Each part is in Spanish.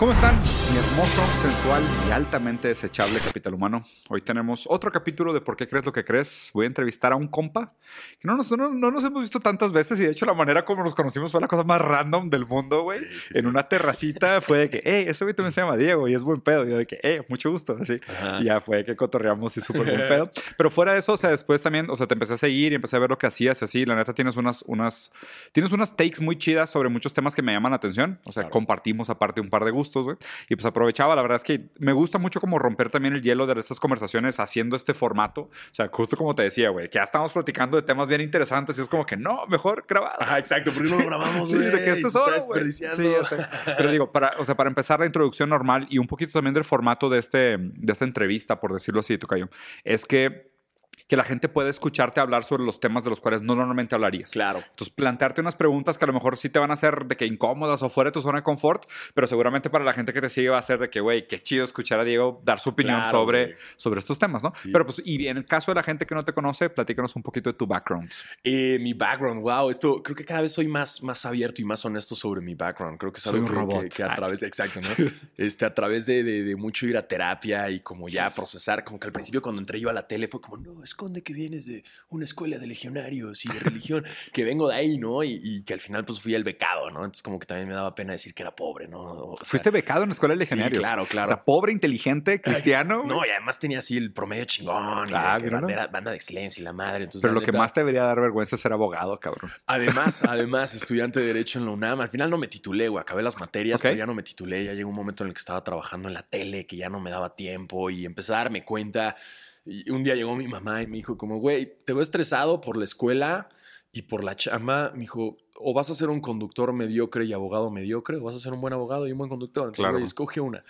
¿Cómo están? Mi hermoso, sensual y altamente desechable capital humano. Hoy tenemos otro capítulo de ¿Por qué crees lo que crees? Voy a entrevistar a un compa que no nos, no, no nos hemos visto tantas veces y de hecho la manera como nos conocimos fue la cosa más random del mundo, güey. Sí, sí, en sí. una terracita fue de que, hey, ese güey también se llama Diego y es buen pedo. Y yo de que, hey, mucho gusto, así. Y ya fue que cotorreamos y súper buen pedo. Pero fuera de eso, o sea, después también, o sea, te empecé a seguir y empecé a ver lo que hacías así. La neta tienes unas, unas, tienes unas takes muy chidas sobre muchos temas que me llaman la atención. O sea, Claro. compartimos aparte un par de gustos, güey. Y pues aprovechaba, la verdad es que me gusta mucho como romper también el hielo de estas conversaciones haciendo este formato. O sea, justo como te decía, güey, que ya estamos platicando de temas bien interesantes y es como que no, mejor grabado. Ajá, exacto, porque no lo grabamos, Sí, güey. de que esto es oro, desperdiciando. Sí. Pero digo, para, o sea, para empezar la introducción normal y un poquito también del formato de, este, de esta entrevista, por decirlo así, Tocayo, es que, que la gente puede escucharte hablar sobre los temas de los cuales no normalmente hablarías. Claro. Entonces, plantearte unas preguntas que a lo mejor sí te van a hacer de que incómodas o fuera de tu zona de confort, pero seguramente para la gente que te sigue va a ser de que, güey, qué chido escuchar a Diego dar su opinión Claro, sobre, sobre estos temas, ¿no? Sí. Pero pues, y en el caso de la gente que no te conoce, platícanos un poquito de tu background. Eh, mi background, wow, esto creo que cada vez soy más, más abierto y más honesto sobre mi background. Creo que es Soy algo un que, robot. que- que Ah, a través, exacto, ¿no? Este, a través de, de- de mucho ir a terapia y como ya procesar, como que al principio cuando entré yo a la tele fue como, no, esconde que vienes de una escuela de legionarios y de religión, que vengo de ahí, ¿no? Y, y que al final pues fui el becado, ¿no? Entonces como que también me daba pena decir que era pobre, ¿no? O sea, Fuiste becado en la escuela de sí, legionarios. claro, claro. O sea, pobre, inteligente, cristiano. No, y además tenía así el promedio chingón. Y Ah, que míralo. bandera- banda de excelencia y la madre. Entonces, Pero la lo que más te debería dar vergüenza es ser abogado, cabrón. Además, además, estudiante de Derecho en la UNAM. Al final no me titulé, güey. Acabé las materias, pero ya no me titulé. Ya llegó un momento en el que estaba trabajando en la tele, que ya no me daba tiempo y empecé a darme cuenta. Y un día llegó mi mamá y me dijo como, güey, te veo estresado por la escuela y por la chamba. Me dijo, o vas a ser un conductor mediocre y abogado mediocre, o vas a ser un buen abogado y un buen conductor. Entonces, Claro. güey, escoge una.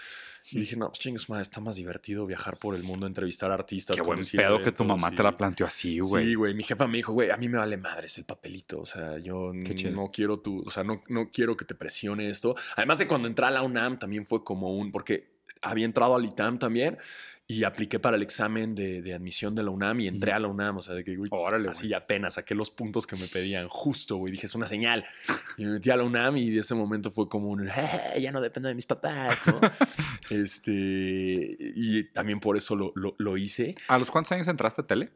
Y dije, no, pues chingues, madre, está más divertido viajar por el mundo, entrevistar artistas. Qué buen pedo que tu mamá te la planteó así, güey. Sí, güey. Mi jefa me dijo, güey, a mí me vale madres el papelito. O sea, yo no quiero tu, o sea, no, no quiero que te presione esto. Además de cuando entré a la UNAM también fue como un, porque había entrado al ITAM también y apliqué para el examen de, de admisión de la UNAM y entré a la UNAM. O sea, de que, güey, Órale, así güey. apenas saqué los puntos que me pedían justo, güey. Dije, es una señal. Y me metí a la UNAM y de ese momento fue como un, "Eh, ya no dependo de mis papás, ¿no? este, y también por eso lo, lo- lo hice. ¿A los cuántos años entraste a tele?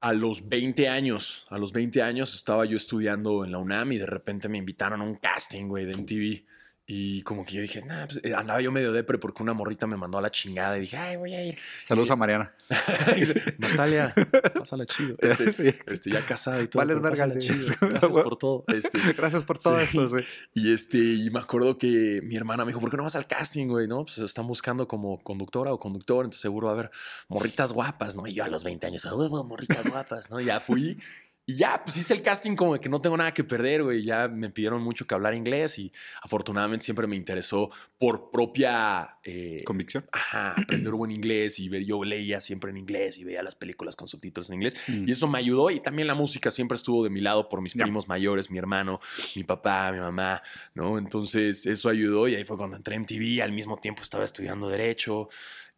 A los 20 años, a los 20 años estaba yo estudiando en la UNAM y de repente me invitaron a un casting, güey, de MTV. Y como que yo dije, nah, pues, eh, andaba yo medio depre porque una morrita me mandó a la chingada y dije, ay, voy a ir. Saludos Y- a Mariana. Natalia, pásala chido. Este, Sí. este, ya casada y todo. Pero verga, sí. chido. Gracias por todo. Este, Gracias por todo Sí. esto, sí. y este, y me acuerdo que mi hermana me dijo, ¿por qué no vas al casting, güey? No, pues están buscando como conductora o conductor, entonces seguro va a haber morritas guapas, ¿no? Y yo a los 20 años, "Ah, huevo, morritas guapas, ¿no? Ya fui. Y ya, pues hice el casting como de que no tengo nada que perder, güey. Ya me pidieron mucho que hablar inglés y afortunadamente siempre me interesó por propia... eh, Convicción. Ajá, aprender buen inglés y ver, yo leía siempre en inglés y veía las películas con subtítulos en inglés. Mm. Y eso me ayudó y también la música siempre estuvo de mi lado por mis primos mayores, mi hermano, mi papá, mi mamá, ¿no? Entonces eso ayudó y ahí fue cuando entré en TV, al mismo tiempo estaba estudiando derecho,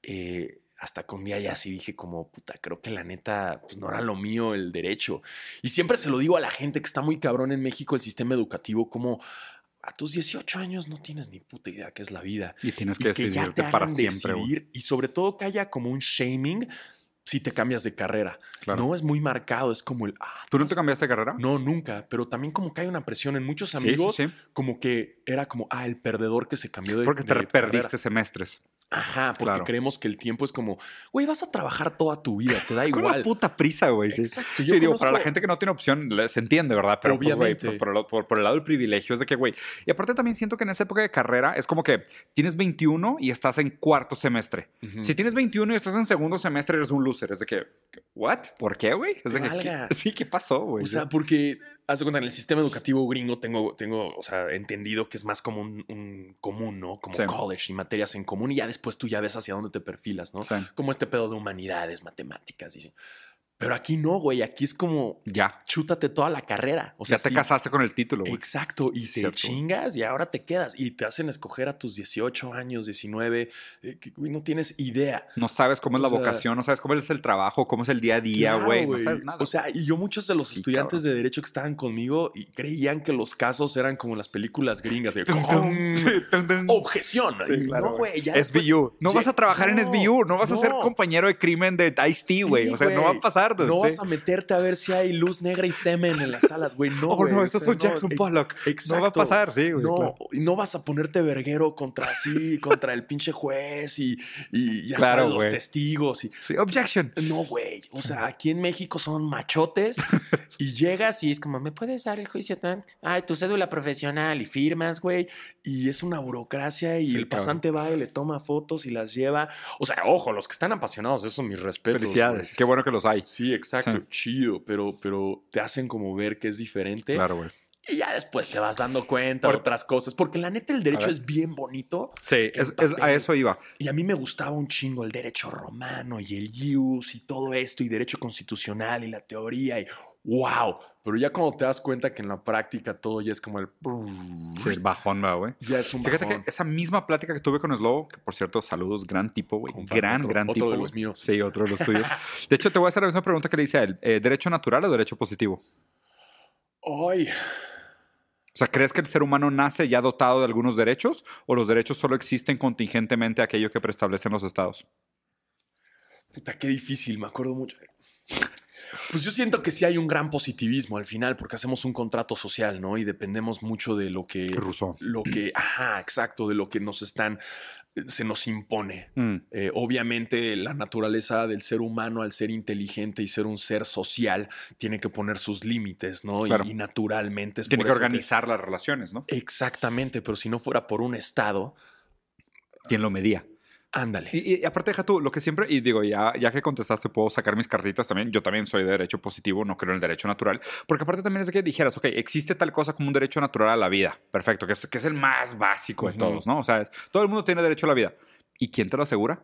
eh, hasta que un día ya sí dije como, puta, creo que la neta, pues no era lo mío el derecho. Y siempre se lo digo a la gente que está muy cabrón en México el sistema educativo, como... A tus 18 años no tienes ni puta idea qué es la vida Y tienes y que ya decidirte te para siempre, decidir y sobre todo que haya como un shaming si te cambias de carrera. Claro. No es muy marcado, es como el... Ah, ¿Tú no vas- te cambiaste de carrera? No, nunca, pero también como que hay una presión en muchos amigos, sí, sí. como que era como, ah, el perdedor que se cambió de Porque te de perdiste carrera. semestres. Ajá, porque Claro. creemos que el tiempo es como, güey, vas a trabajar toda tu vida, te da Con la igual. puta prisa, güey. Sí. Exacto. Sí, digo, para la gente que no tiene opción, se entiende, ¿verdad? Pero, pues, güey, Obviamente. por, por el, por- por el lado del privilegio es de que, güey. Y aparte también siento que en esa época de carrera es como que tienes 21 y estás en cuarto semestre. Si tienes 21 y estás en segundo semestre, eres un Es de que, ¿what? ¿Por qué, güey? Es de que. ¿qué- sí, ¿qué pasó, güey? O sea, porque, haz de cuenta, en el sistema educativo gringo tengo, tengo o sea, entendido que es más como un, un común, ¿no? Como Sí. college y materias en común y ya después tú ya ves hacia dónde te perfilas, ¿no? Sí. Como este pedo de humanidades, matemáticas, dice. Pero aquí no, güey. Aquí es como Ya. chútate toda la carrera. O sea, ya te sí, casaste con el título, güey. Exacto, y te Cierto. chingas y ahora te quedas y te hacen escoger a tus 18 años, 19, eh, que, güey, no tienes idea. No sabes cómo es la sea- vocación, no sabes cómo es el trabajo, cómo es el día a día, Claro, güey. no sabes nada. O sea, y yo muchos de los Sí, estudiantes cabrón. de derecho que estaban conmigo y creían que los casos eran como en las películas gringas de objeción. Sí, Y claro, no, güey, ya después- SVU. No vas a trabajar en No, SVU, no vas a ser compañero de crimen de Ice-T, güey. o sea, no va a pasar, No sí. vas a meterte a ver si hay luz negra y semen en las salas, güey. No, Oh, no, o estos sea, son Jackson no, Pollock. Exacto. No va a pasar, sí, güey. No, claro. y no vas a ponerte verguero contra sí, contra el pinche juez y, y ya Claro, sabes, los testigos. Y, Sí, objection. no, güey. O sea, aquí en México son machotes y llegas y es como, ¿me puedes dar el juicio tan? Ay, tu cédula profesional y firmas, güey. Y es una burocracia y Sí, el cabrón. pasante va y le toma fotos y las lleva. O sea, ojo, los que están apasionados, eso mis respetos. Felicidades. güey. Qué bueno que los hay. Sí, exacto, Sí. chido, pero, pero te hacen como ver que es diferente. Claro, güey. Y ya después te vas dando cuenta de otras cosas, porque la neta el derecho es bien bonito Sí, es- a eso iba. y a mí me gustaba un chingo el derecho romano y el ius y todo esto y derecho constitucional y la teoría y wow, pero ya cuando te das cuenta que en la práctica todo ya es como el Sí, el bajón, güey. ya es un Fíjate bajón. que esa misma plática que tuve con Slow, que por cierto, saludos, gran tipo, güey. Gran, otro- gran otro tipo. de los míos. Sí, otro de los tuyos. De hecho, te voy a hacer la misma pregunta que le hice a él. Eh, ¿Derecho natural o derecho positivo? Ay, O sea, ¿crees que el ser humano nace ya dotado de algunos derechos o los derechos solo existen contingentemente a aquello que preestablecen los estados? puta, qué difícil, me acuerdo mucho. Pues yo siento que sí hay un gran positivismo al final, porque hacemos un contrato social, ¿no? Y dependemos mucho de lo que Rousseau. lo que, ajá, exacto, de lo que nos están, eh, se nos impone. Mm, Eh, obviamente la naturaleza del ser humano al ser inteligente y ser un ser social tiene que poner sus límites, ¿no? Y- Claro. Y, naturalmente es Tiene que organizar las relaciones, ¿no? Exactamente, pero si no fuera por un Estado, ¿Quién lo medía? Ándale. Y, y aparte, deja tú, lo que siempre, y digo, ya, ya que contestaste, puedo sacar mis cartitas también. Yo también soy de derecho positivo, no creo en el derecho natural. Porque aparte también es de que dijeras, ok, existe tal cosa como un derecho natural a la vida. Perfecto, que es, que es el más básico de Ujú. todos, ¿no? O sea, es- todo el mundo tiene derecho a la vida. ¿Y quién te lo asegura?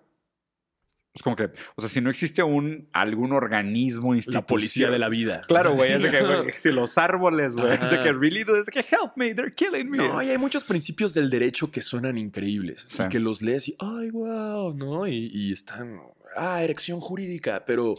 Es como que, o sea, si no existe un, algún organismo, institución. La policía de la vida. Claro, güey, es de que, güey, si los árboles, güey, es de que really do, es de que help me, they're killing me. No, y hay muchos principios del derecho que suenan increíbles Sí. y que los lees y, ay, wow, ¿no? Y, y están, ah, erección jurídica, pero,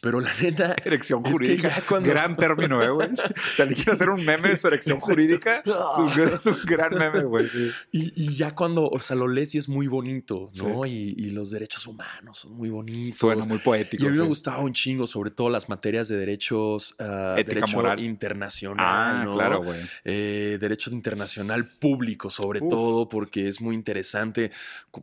pero la neta, Erección Es que jurídica. cuando- Gran término, ¿eh, güey? Si alguien quiere hacer un meme de su erección jurídica, es un, gran meme, güey. sí. y, y ya cuando, o sea, lo lees y es muy bonito, ¿no? Y, y los derechos humanos son muy bonitos. Suena muy poético. Y a mí me sí. gustaba un chingo, sobre todo las materias de derechos, Ética, derecho moral. internacional, Ah, ¿no? claro, güey. Eh, derecho internacional público, sobre Uf. todo, porque es muy interesante,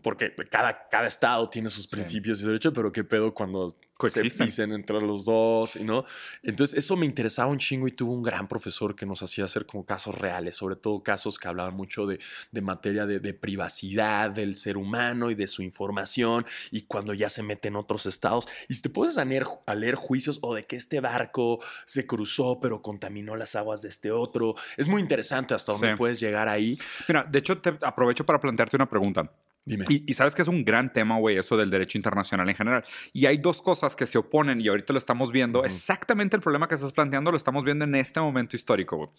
porque cada, cada estado tiene sus principios y derecho, pero qué pedo cuando se Coexisten. pisen entre los dos, ¿no? Entonces, eso me interesaba un chingo y tuve un gran profesor que nos hacía hacer como casos reales, sobre todo casos que hablaban mucho de, de materia de, de privacidad del ser humano y de su información, y cuando ya se mete en otros estados, y si te puedes a leer, a leer juicios o de que este barco se cruzó, pero contaminó las aguas de este otro, es muy interesante hasta dónde Sí. puedes llegar ahí. Mira, de hecho, te aprovecho para plantearte una pregunta. Dime. Y, y sabes que es un gran tema, güey, eso del derecho internacional en general. Y hay dos cosas que se oponen y ahorita lo estamos viendo. Exactamente el problema que estás planteando lo estamos viendo en este momento histórico, güey.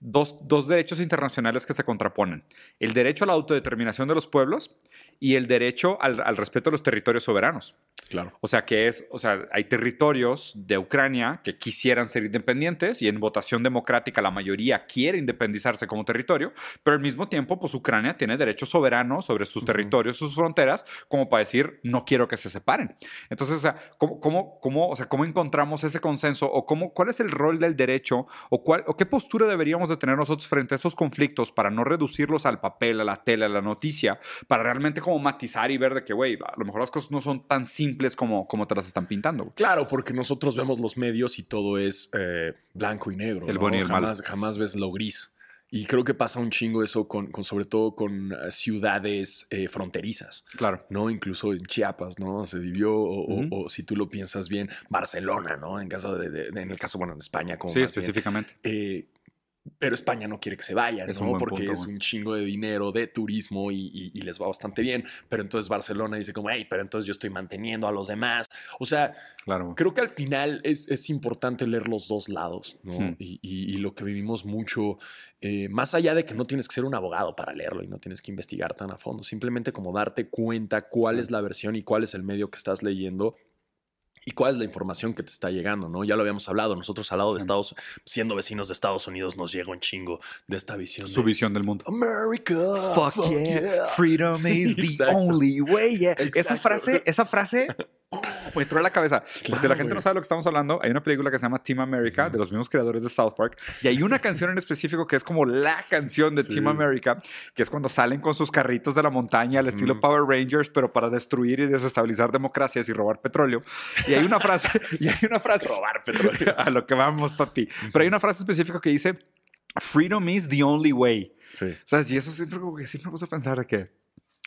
Dos, dos derechos internacionales que se contraponen. El derecho a la autodeterminación de los pueblos y el derecho al, al respeto de los territorios soberanos. claro. O sea, que es, o sea, hay territorios de Ucrania que quisieran ser independientes y en votación democrática la mayoría quiere independizarse como territorio, pero al mismo tiempo, pues Ucrania tiene derechos soberanos sobre sus Ujú. territorios, sus fronteras, como para decir, no quiero que se separen. Entonces, o sea, ¿cómo, cómo, cómo, o sea, ¿cómo encontramos ese consenso o cómo, cuál es el rol del derecho o, cuál, o qué postura deberíamos de tener nosotros frente a estos conflictos para no reducirlos al papel, a la tele, a la noticia, para realmente como matizar y ver de que, güey, a lo mejor las cosas no son tan simples como, como te las están pintando. Claro, porque nosotros vemos los medios y todo es eh, blanco y negro. El ¿no? bueno y el malo. jamás, jamás ves lo gris. Y creo que pasa un chingo eso con, con sobre todo con eh, ciudades eh, fronterizas, Claro. ¿no? Incluso en Chiapas, ¿no? Se vivió, o, si tú lo piensas bien, Barcelona, ¿no? En caso de, de- en el caso, bueno, en España, como Sí, bien. específicamente. Eh, Pero España no quiere que se vayan, Es ¿no? Porque punto, es un chingo de dinero de turismo y, y- y les va bastante bien. Pero entonces Barcelona dice como, hey, pero entonces yo estoy manteniendo a los demás. O sea, Claro. creo que al final es, es importante leer los dos lados, ¿no? Hmm. Y, y- y lo que vivimos mucho, eh, más allá de que no tienes que ser un abogado para leerlo y no tienes que investigar tan a fondo, simplemente como darte cuenta cuál Sí. es la versión y cuál es el medio que estás leyendo. Y cuál es la información que te está llegando, ¿no? Ya lo habíamos hablado. Nosotros al lado de. Estados, siendo vecinos de Estados Unidos, nos llega un chingo de esta visión. Su de, visión del mundo. America. Fuck yeah. Freedom is the Exacto. only way. yeah. Esa frase, esa frase me entró en la cabeza. Por si Claro, la gente no sabe lo que estamos hablando, hay una película que se llama Team America, de los mismos creadores de South Park, y hay una canción en específico que es como la canción de Sí. Team America, que es cuando salen con sus carritos de la montaña al estilo Ujú. Power Rangers, pero para destruir y desestabilizar democracias y robar petróleo. Y hay una frase, y hay una frase, Robar petróleo. a lo que vamos, papi. Pero hay una frase específica que dice, Freedom is the only way. Sí. ¿Sabes? Y eso siempre, como que siempre me puse a pensar de que,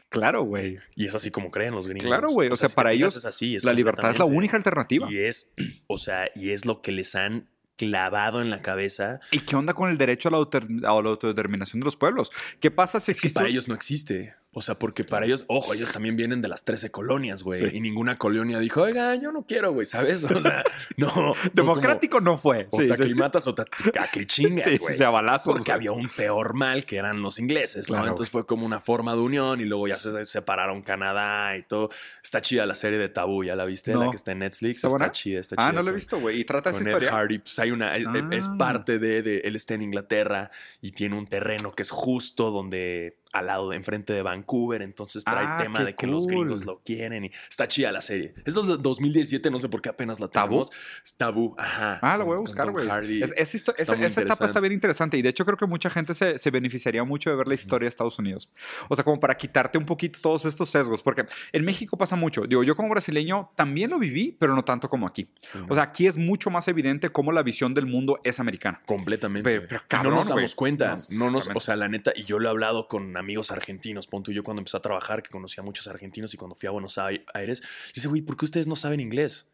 claro, güey, Y es así como creen los gringos. Claro, güey, o sea, para ellos es así, es la libertad es la única alternativa. Y es, o sea, y es lo que les han clavado en la cabeza. ¿Y qué onda con el derecho a la, autor- a la autodeterminación de los pueblos? ¿Qué pasa si Es que existe para ellos no existe. O sea, porque para ellos, ojo, ellos también vienen de las 13 colonias, güey. Sí. Y ninguna colonia dijo, oiga, yo no quiero, güey, ¿sabes? O sea, no. como, democrático no fue? O Sí, te sí. aclimatas o te aclichingas, güey. sí, a balazos, Porque había un peor mal que eran los ingleses, ¿no? Claro, Entonces fue como una forma de unión y luego ya se separaron Canadá y todo. Está chida la serie de Tabú, ¿ya la viste? La No. que está en Netflix. ¿Está chida, está chida. Ah, no lo he visto, güey. Y trata esa con Ed historia. Hardy, pues hay una, es- es Ah. parte de, de, él está en Inglaterra y tiene un terreno que es justo donde, al lado, de, enfrente de Vancouver, entonces trae Ah, tema de que los gringos cool. lo quieren y está chida la serie. Es del 2017, no sé por qué apenas la ¿Tabú? tenemos. Es Tabú, ajá. Ah, la voy a buscar, güey. Es- es esa esa etapa está bien interesante y de hecho creo que mucha gente se, se beneficiaría mucho de ver la historia de Estados Unidos. O sea, como para quitarte un poquito todos estos sesgos, porque en México pasa mucho. Digo, yo como brasileño también lo viví, pero no tanto como aquí. Sí, O sea, aquí es mucho más evidente cómo la visión del mundo es americana. Completamente. Pero- pero cabrón, no nos damos güey. cuenta. No, No, nos, o sea, la neta, y yo lo he hablado con amigos argentinos. Pon tú, yo cuando empecé a trabajar, que conocía a muchos argentinos y cuando fui a Buenos Ai- Aires, yo decía, güey, ¿por qué ustedes no saben inglés?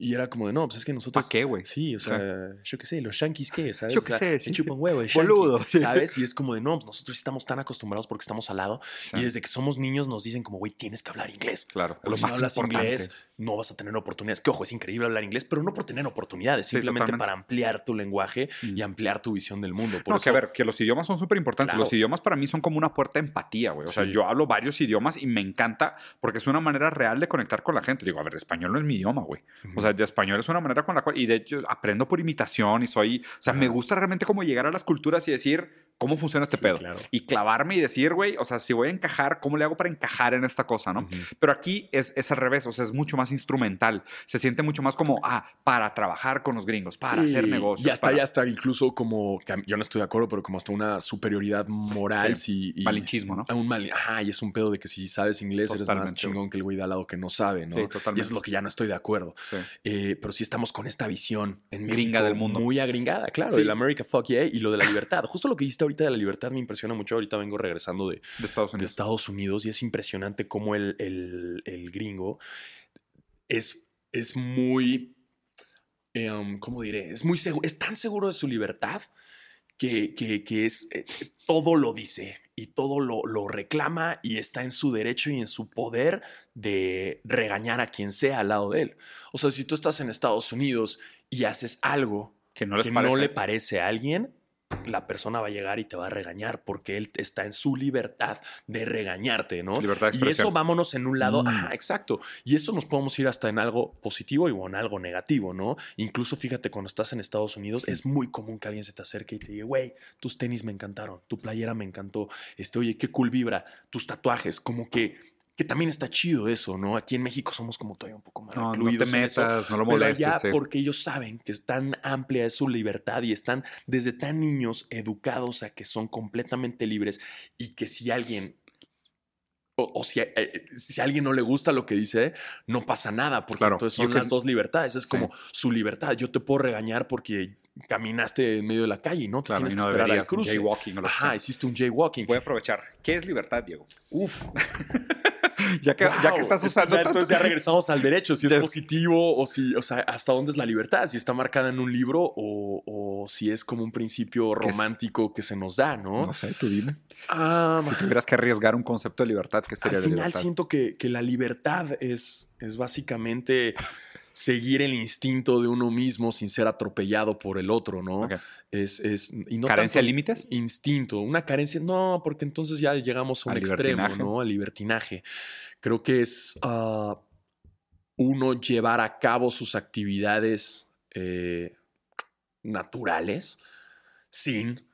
Y era como de, no, pues es que nosotros. ¿Para qué, güey? Sí, o sea, yo qué sé, los yanquis qué, ¿sabes? Yo O qué sea, sé, sí. chupan huevo, el Boludo, yanqui, sí. ¿sabes? Y es como de, no, pues nosotros estamos tan acostumbrados porque estamos al lado. Y desde que somos niños nos dicen como, güey, tienes que hablar inglés. Claro, si no hablas inglés, no vas a tener oportunidades. Que ojo, es increíble hablar inglés, pero no por tener oportunidades, Sí, simplemente totalmente. para ampliar tu lenguaje Mm. y ampliar tu visión del mundo. Por no, eso, que a ver, que los idiomas son súper importantes. Claro. Los idiomas para mí son como una puerta de empatía, güey. O sea, Sí. yo hablo varios idiomas y me encanta porque es una manera real de conectar con la gente. Digo, a ver, español no es mi idioma, güey. O sea, de español es una manera con la cual, y de hecho aprendo por imitación y soy, o sea, me gusta realmente como llegar a las culturas y decir cómo funciona este Sí, pedo. claro. Y clavarme y decir, güey, o sea, si voy a encajar, ¿cómo le hago para encajar en esta cosa, no? Ujú. Pero aquí es, es al revés, o sea, es mucho más instrumental. Se siente mucho más como, ah, para trabajar con los gringos, para Sí, hacer negocios. Y hasta para- ya está incluso como, yo no estoy de acuerdo, pero como hasta una superioridad moral. Sí, si, y- malinchismo, ¿no? Un mal, ajá, y es un pedo de que si sabes inglés eres más chingón que el güey de al lado que no sabe, ¿no? Sí, y totalmente. eso es lo que ya no estoy de acuerdo. Eh, pero sí estamos con esta visión en México Gringa del mundo. Muy agringada, claro. El America Fuck Yeah y lo de la libertad. Justo lo que dijiste ahorita de la libertad me impresiona mucho. Ahorita vengo regresando de, De Estados de Unidos. Estados Unidos y es impresionante cómo el, el- el gringo es, es muy, eh, um, ¿cómo diré? Es, muy seguro, es tan seguro de su libertad que, que- que es, eh, todo lo dice y todo lo, lo reclama y está en su derecho y en su poder de regañar a quien sea al lado de él. O sea, si tú estás en Estados Unidos y haces algo Que no les que parece. no le parece a alguien, la persona va a llegar y te va a regañar porque él está en su libertad de regañarte, ¿no? Libertad de Y eso vámonos en un lado, Mm. ajá, exacto. Y eso nos podemos ir hasta en algo positivo y o en algo negativo, ¿no? Incluso fíjate, cuando estás en Estados Unidos, es muy común que alguien se te acerque y te diga, güey, tus tenis me encantaron, tu playera me encantó, este, oye, qué cool vibra, tus tatuajes, como que, que también está chido eso, ¿no? Aquí en México somos como todavía un poco más No, no te eso. metas, no lo Pero molestes. allá, sí. porque ellos saben que es tan amplia es su libertad y están desde tan niños educados a que son completamente libres y que si alguien o, o si, eh, si a alguien no le gusta lo que dice, no pasa nada, porque Claro, entonces son can- las dos libertades. Es Sí. como su libertad. Yo te puedo regañar porque caminaste en medio de la calle, ¿no? Claro, tienes que esperar al cruce. Jaywalking o lo que Ajá, sea. hiciste un jaywalking. Voy a aprovechar. ¿Qué es libertad, Diego? Uf. ya, que, ya que Wow, estás es usando ya, Entonces ya regresamos al derecho, si es positivo o si, o sea, hasta dónde es la libertad, si está marcada en un libro o, o si es como un principio romántico que se nos da, ¿no? No sé, tú dime. Ah, Si tuvieras que arriesgar un concepto de libertad, ¿qué sería al de final libertad? siento que, que la libertad es, es básicamente seguir el instinto de uno mismo sin ser atropellado por el otro, ¿no? Es, es, y no ¿Carencia de límites? Instinto, una carencia, no, porque entonces ya llegamos a un Al extremo. ¿no? Al libertinaje. Creo que es ah, uno llevar a cabo sus actividades eh, naturales sin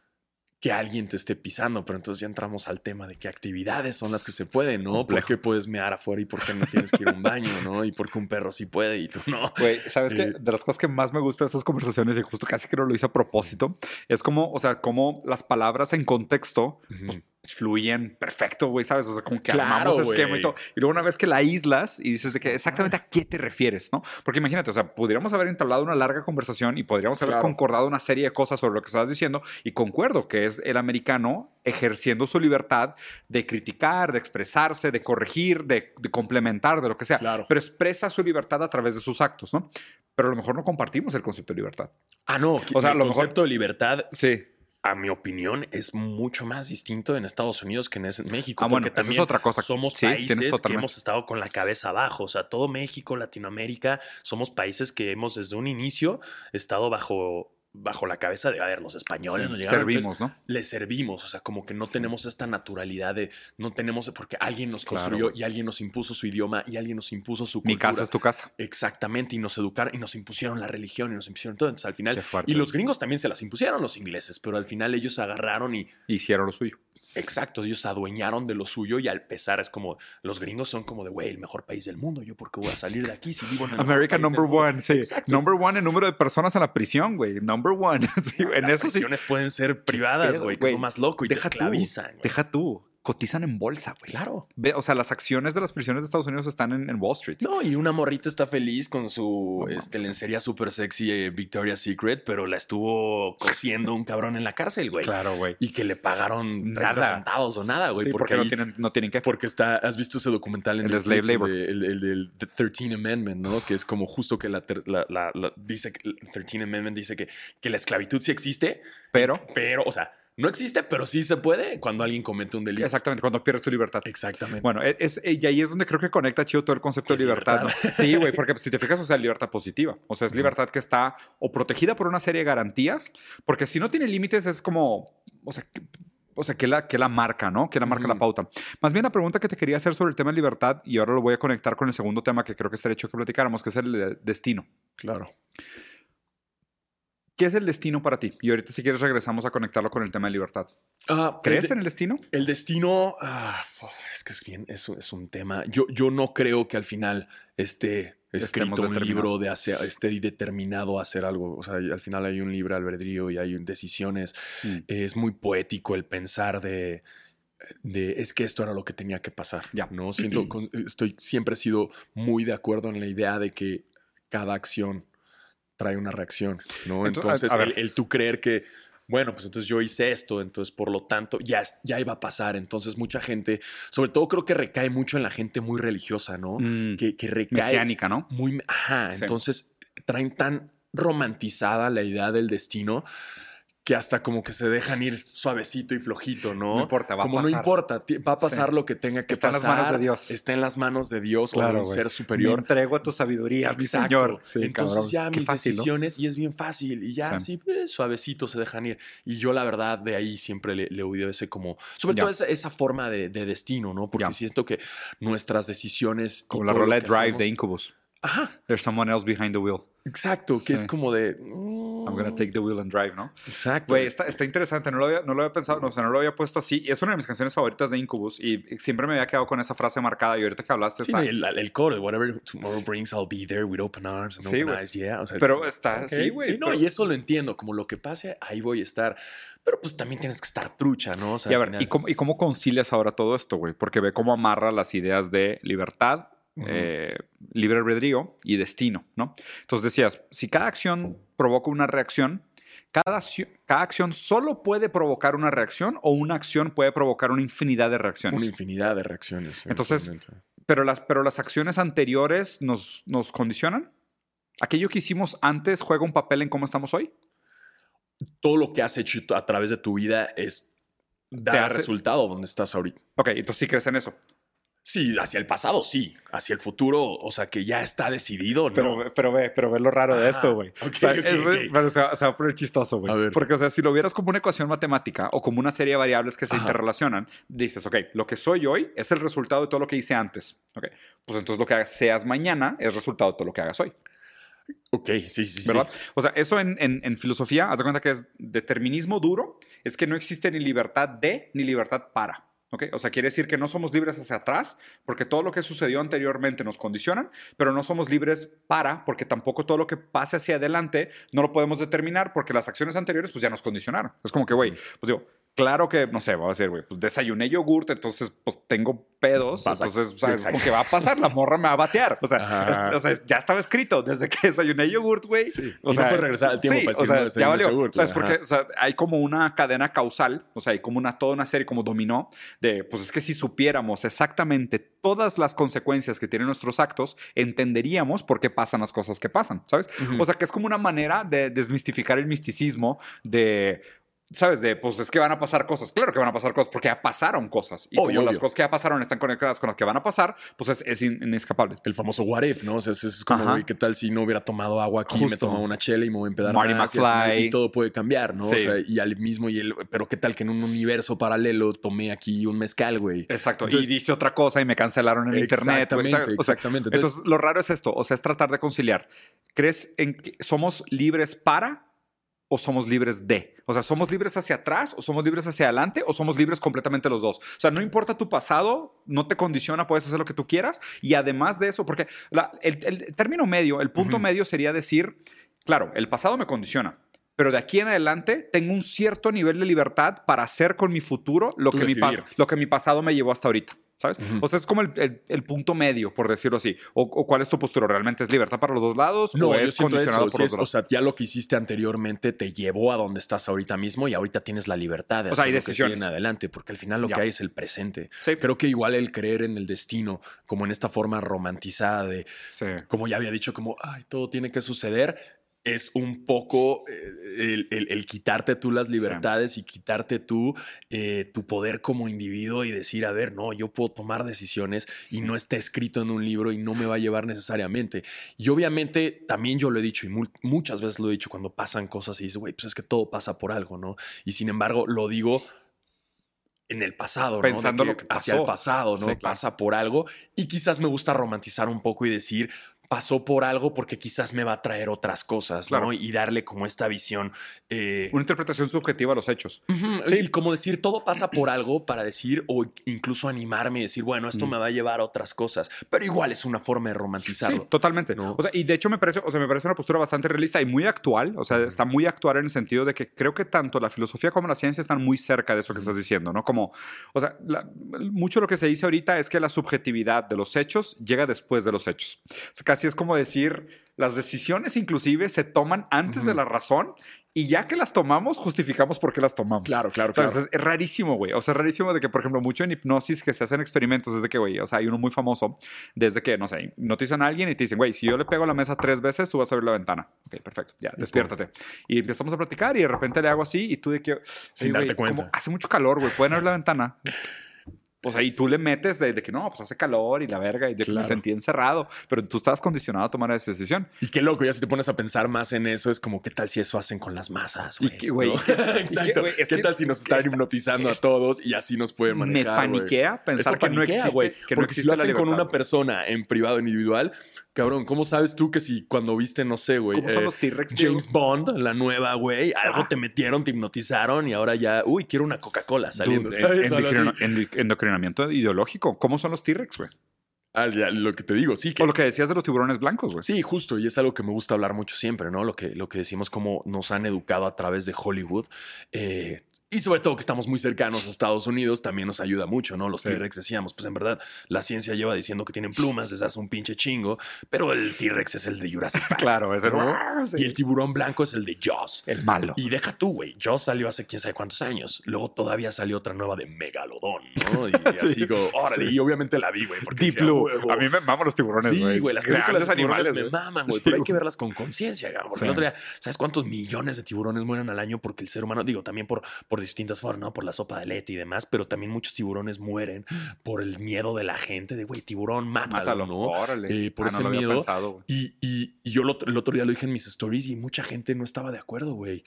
que alguien te esté pisando, pero entonces ya entramos al tema de qué actividades son las que se pueden, ¿no? ¿Por qué puedes mear afuera y por qué no tienes que ir a un baño, ¿no? Y por qué un perro sí puede y tú no. Güey, ¿sabes qué? Eh, De las cosas que más me gustan de estas conversaciones, y justo casi que no lo hice a propósito, es como, o sea, como las palabras en contexto Ujú. Fluyen perfecto, güey, ¿sabes? O sea, como que Claro, armamos esquema y todo. Y luego una vez que la aíslas y dices de que exactamente a qué te refieres, ¿no? Porque imagínate, o sea, pudiéramos haber entablado una larga conversación y podríamos haber Claro. concordado una serie de cosas sobre lo que estabas diciendo y concuerdo que es el americano ejerciendo su libertad de criticar, de expresarse, de corregir, de, de complementar, de lo que sea. Claro. Pero expresa su libertad a través de sus actos, ¿no? Pero a lo mejor no compartimos el concepto de libertad. Ah, no. O sea, a el mejor- concepto de libertad Sí. A mi opinión, es mucho más distinto en Estados Unidos que en es- México. Ah, bueno, porque es también otra cosa. somos Sí, países que hemos estado con la cabeza abajo. O sea, todo México, Latinoamérica, somos países que hemos desde un inicio estado bajo, bajo la cabeza de, a ver, los españoles nos llegaron. entonces, Servimos, ¿no? le servimos, o sea, como que no tenemos esta naturalidad de, no tenemos, porque alguien nos construyó y alguien nos impuso su idioma y alguien nos impuso su Mi casa es tu casa. Exactamente, y nos educaron y nos impusieron la religión y nos impusieron todo. Entonces, al final, y los gringos también se las impusieron los ingleses, pero al final ellos agarraron y, Hicieron lo suyo. Exacto, ellos se adueñaron de lo suyo y al pesar es como, los gringos son como de, güey, el mejor país del mundo, yo por qué voy a salir de aquí si vivo en el America number del mundo?" one, sí. Exacto. Number one en número de personas en la prisión, güey. Number one. Sí, en Las eso sí. prisiones pueden ser privadas, güey, que es lo más loco y Deja te esclavizan. Deja tú. Cotizan en bolsa, güey. Claro. O sea, las acciones de las prisiones de Estados Unidos están en, en Wall Street. No, y una morrita está feliz con su No mames, este, lencería súper sexy eh, Victoria's Secret, pero la estuvo cosiendo un cabrón en la cárcel, güey. Claro, güey. Y que le pagaron 30 Nada. centavos o nada, güey. Sí, porque, no, ahí- tienen, no tienen que. Porque está, has visto ese documental en El Netflix, slave labor. de- el, el The 13 Amendment, ¿no? Que es como justo que la, ter- la- la- la- dice que el 13 Amendment dice que, que la esclavitud sí existe, Pero, pero, o sea, no existe, pero sí se puede cuando alguien comete un delito. exactamente, cuando pierdes tu libertad. Exactamente. Bueno, e, es, es- y ahí es donde creo que conecta chido todo el concepto de libertad. ¿no? Sí, güey, porque si te fijas, o sea, libertad positiva. O sea, es libertad que está o protegida por una serie de garantías, porque si no tiene límites es como, o sea, que- o sea, que la, que la marca, ¿no? Que la marca la pauta. Más bien la pregunta que te quería hacer sobre el tema de libertad, y ahora lo voy a conectar con el segundo tema que creo que estaría hecho que platicáramos, que es el destino. claro. ¿Qué es el destino para ti? Y ahorita si quieres regresamos a conectarlo con el tema de libertad. Ah, ¿Crees el de- en el destino? El destino, fu- es que es bien, es, es un tema. Yo, yo no creo que al final esté escrito un libro de hacer, esté determinado a hacer algo. O sea, al final hay un libre albedrío y hay decisiones. Mm. Es muy poético el pensar de, de es que esto era lo que tenía que pasar. Ya. No siento, estoy siempre he sido muy de acuerdo en la idea de que cada acción trae una reacción, ¿no? Entonces, a el, el tú creer que bueno, pues entonces yo hice esto, entonces por lo tanto ya, ya iba a pasar. Entonces mucha gente, sobre todo creo que recae mucho en la gente muy religiosa, ¿no? Mm, Que, que recae mesiánica, ¿no? muy... Ajá, Sí. entonces traen tan romantizada la idea del destino que hasta como que se dejan ir suavecito y flojito, ¿no? No importa, va a como no pasar. importa, va a pasar Sí. lo que tenga que Está en las pasar. manos de Dios. Está en las manos de Dios o Claro, de un ser Me superior. entrego a tu sabiduría, mi Exacto. señor. Sí, Entonces cabrón. ya Qué mis fácil, ¿no? decisiones y es bien fácil y ya Sí. así eh, suavecito se dejan ir. Y yo la verdad de ahí siempre le, le he oído ese como, sobre Ya. todo esa, esa forma de, de destino, ¿no? Porque Ya. siento que nuestras decisiones... Como la rola de Drive hacemos- de Incubus. Ajá, There's someone else behind the wheel. exacto, que es como de... I'm gonna take the wheel and drive, ¿no? Exacto. Güey, está, está interesante. No lo, había, no lo había pensado, no, o sea, no lo había puesto así. Y es una de mis canciones favoritas de Incubus. Y siempre me había quedado con esa frase marcada. Y ahorita que hablaste Sí, está... el, el coro, whatever tomorrow brings, I'll be there with open arms and Sí, open güey. eyes, yeah. O sea, es Pero como, está- ok, sí, güey, no, pero- y eso lo entiendo, como lo que pase, ahí voy a estar. Pero pues también tienes que estar trucha, ¿no? O sea, y a ver, final- ¿y cómo, ¿y cómo concilias ahora todo esto, güey? Porque ve cómo amarra las ideas de libertad, Eh, libre albedrío y destino, ¿no? Entonces decías, si cada acción provoca una reacción, cada, acción- cada acción solo puede provocar una reacción o una acción puede provocar una infinidad de reacciones. Una infinidad de reacciones. Entonces. Pero las, pero las acciones anteriores nos, nos condicionan. ¿Aquello que hicimos antes juega un papel en cómo estamos hoy? Todo lo que has hecho a través de tu vida es dar hace- resultado donde estás ahorita. Ok, entonces sí crees en eso. Sí, hacia el pasado sí, hacia el futuro, o sea, que ya está decidido, ¿no? Pero, pero ve, pero ve lo raro de esto, güey. ok, O sea, ok, eso- ok. Pero se va, a poner chistoso, güey. Porque, o sea, si lo vieras como una ecuación matemática o como una serie de variables que se Ajá. interrelacionan, dices, ok, lo que soy hoy es el resultado de todo lo que hice antes. Ok, pues entonces lo que seas mañana es resultado de todo lo que hagas hoy. Ok, sí, sí, sí. ¿Verdad? O sea, eso en, en- en filosofía, haz de cuenta que es determinismo duro, es que no existe ni libertad de ni libertad para. ¿Ok? O sea, quiere decir que no somos libres hacia atrás porque todo lo que sucedió anteriormente nos condicionan, pero no somos libres para porque tampoco todo lo que pase hacia adelante no lo podemos determinar porque las acciones anteriores pues ya nos condicionaron. Es como que, güey, pues digo, claro que, no sé, voy a decir, güey, pues desayuné yogurt, entonces pues tengo pedos, entonces, ¿sabes? Exacto. Como que va a pasar, la morra me va a batear. O sea, es- o sea, ya estaba escrito desde que desayuné yogurt, güey. Sí. O Y no sea, puedes regresar al tiempo sí, para o sea, ya valió. yogurt. Porque o sea, hay como una cadena causal, o sea, hay como una, toda una serie como dominó de, pues es que si supiéramos exactamente todas las consecuencias que tienen nuestros actos, entenderíamos por qué pasan las cosas que pasan, ¿sabes? O sea, que es como una manera de desmistificar el misticismo de... ¿Sabes? De, pues es que van a pasar cosas. Claro que van a pasar cosas porque ya pasaron cosas. Y Obvio, como las obvio. cosas que ya pasaron están conectadas con las que van a pasar, pues es, es in- inescapable. El famoso what if, ¿no? O sea, es, es como, ¿qué tal si no hubiera tomado agua aquí, me Justo. tomaba una chela y me voy a empedar Marty más, y, McFly. y todo puede cambiar, ¿no? Sí. O sea, y al mismo, y el, pero ¿qué tal que en un universo paralelo tomé aquí un mezcal, güey? Exacto. Entonces- y dije otra cosa y me cancelaron en internet. Exactamente, ¿sabes? O sea, exactamente. Entonces, Entonces, lo raro es esto, o sea, es tratar de conciliar. ¿Crees en que somos libres para o somos libres de? O sea, ¿somos libres hacia atrás o somos libres hacia adelante o somos libres completamente los dos? O sea, no importa tu pasado, no te condiciona, puedes hacer lo que tú quieras. Y además de eso, porque la- el, el término medio, el punto medio sería decir, claro, el pasado me condiciona. Pero de aquí en adelante tengo un cierto nivel de libertad para hacer con mi futuro lo, que mi, lo que mi pasado me llevó hasta ahorita. ¿Sabes? Ujú. O sea, es como el, el- el punto medio, por decirlo así. O, o cuál es tu postura? ¿Realmente es libertad para los dos lados no, o es condicionado eso. por sí los es- dos o sea, ya lo que hiciste anteriormente te llevó a donde estás ahorita mismo y ahorita tienes la libertad de O sea, hacer hay lo que decisiones. en adelante, porque al final lo Ya. que hay es el presente. Sí. Creo que igual el creer en el destino, como en esta forma romantizada de, Sí. como ya había dicho, como, ay, todo tiene que suceder, es un poco eh, el, el- el quitarte tú las libertades y quitarte tú eh, tu poder como individuo y decir, a ver, no, yo puedo tomar decisiones y no está escrito en un libro y no me va a llevar necesariamente. Y obviamente también yo lo he dicho y mu- muchas veces lo he dicho cuando pasan cosas y dices, güey, pues es que todo pasa por algo, ¿no? Y sin embargo lo digo en el pasado, ¿no? Pensando lo que hacia el pasado, ¿no? Sí, claro. Pasa por algo y quizás me gusta romantizar un poco y decir pasó por algo porque quizás me va a traer otras cosas, Claro. ¿no? Y darle como esta visión. eh, Una interpretación subjetiva a los hechos. Sí. Y como decir, todo pasa por algo para decir, o incluso animarme y decir, bueno, esto Mm. me va a llevar a otras cosas. Pero igual es una forma de romantizarlo. Sí, totalmente. ¿No? O sea, y de hecho me parece, o sea, me parece una postura bastante realista y muy actual. O sea, está muy actual en el sentido de que creo que tanto la filosofía como la ciencia están muy cerca de eso que estás diciendo, ¿no? Como, o sea, la- mucho lo que se dice ahorita es que la subjetividad de los hechos llega después de los hechos. O sea, casi es como decir, las decisiones inclusive se toman antes de Ujú. la razón y ya que las tomamos, justificamos por qué las tomamos. Claro, claro, claro. Es, es rarísimo, güey. O sea, es rarísimo de que, por ejemplo, mucho en hipnosis que se hacen experimentos desde que, güey, o sea, hay uno muy famoso, desde que, no sé, hipnotizan a alguien y te dicen, güey, si yo le pego a la mesa tres veces, tú vas a abrir la ventana. Ok, perfecto, ya, despiértate. Y empezamos a platicar y de repente le hago así y tú de que... Sin "Oye, darte cuenta. como hace mucho calor, güey, pueden abrir la ventana. O sea, y tú le metes de, de que no, pues hace calor y la verga y de que me sentí encerrado, pero tú estabas condicionado a tomar esa decisión. Y qué loco, ya si te pones a pensar más en eso, es como, ¿qué tal si eso hacen con las masas? Y güey? que, güey, ¿No? y que- Exacto. güey, es ¿Qué que tal si nos están está- hipnotizando a todos y así nos pueden Me manejar? güey? paniquea pensar Eso que no existe, que no Porque si lo la hacen con una persona en privado individual, cabrón, ¿cómo sabes tú que si cuando viste, no sé, güey, ¿Cómo son eh, los T-Rex? James Bond, la nueva, güey, algo Ah. te metieron, te hipnotizaron y ahora ya, uy, quiero una Coca-Cola saliendo, Dude, endocrino- en- endocrinamiento ideológico. ¿Cómo son los T-Rex, güey? Ah, ya, lo que te digo, sí. Que, O lo que decías de los tiburones blancos, güey. Sí, justo, y es algo que me gusta hablar mucho siempre, ¿no? Lo que, lo que decimos, como nos han educado a través de Hollywood. eh, Y sobre todo que estamos muy cercanos a Estados Unidos, también nos ayuda mucho, ¿no? Los Sí. T-Rex decíamos, pues en verdad, la ciencia lleva diciendo que tienen plumas desde hace un pinche chingo, pero el T-Rex es el de Jurassic Park. Claro, ese ¿no? sí. Y el tiburón blanco es el de Jaws. El malo. Y deja tú, güey. Jaws salió hace quién sabe cuántos años. Luego todavía salió otra nueva de Megalodón, ¿no? Y Sí, así como, órale. sí. Y obviamente la vi, güey. porque Deep Blue. A mí me maman los tiburones, Sí, güey, las películas Grandes de tiburones animales. me güey. maman, güey, Sí, pero hay que güey. verlas con conciencia, porque Sí. el otro día, ¿sabes cuántos millones de tiburones mueren al año porque el ser humano, digo, también por, por distintas formas, ¿no? Por la sopa de leche y demás, pero también muchos tiburones mueren por el miedo de la gente de, güey, tiburón, mátalo, Mátalo, ¿no? órale. Eh, por Ah, ese no miedo. pensado. Y, y- y yo lo- el otro día lo dije en mis stories y mucha gente no estaba de acuerdo, güey.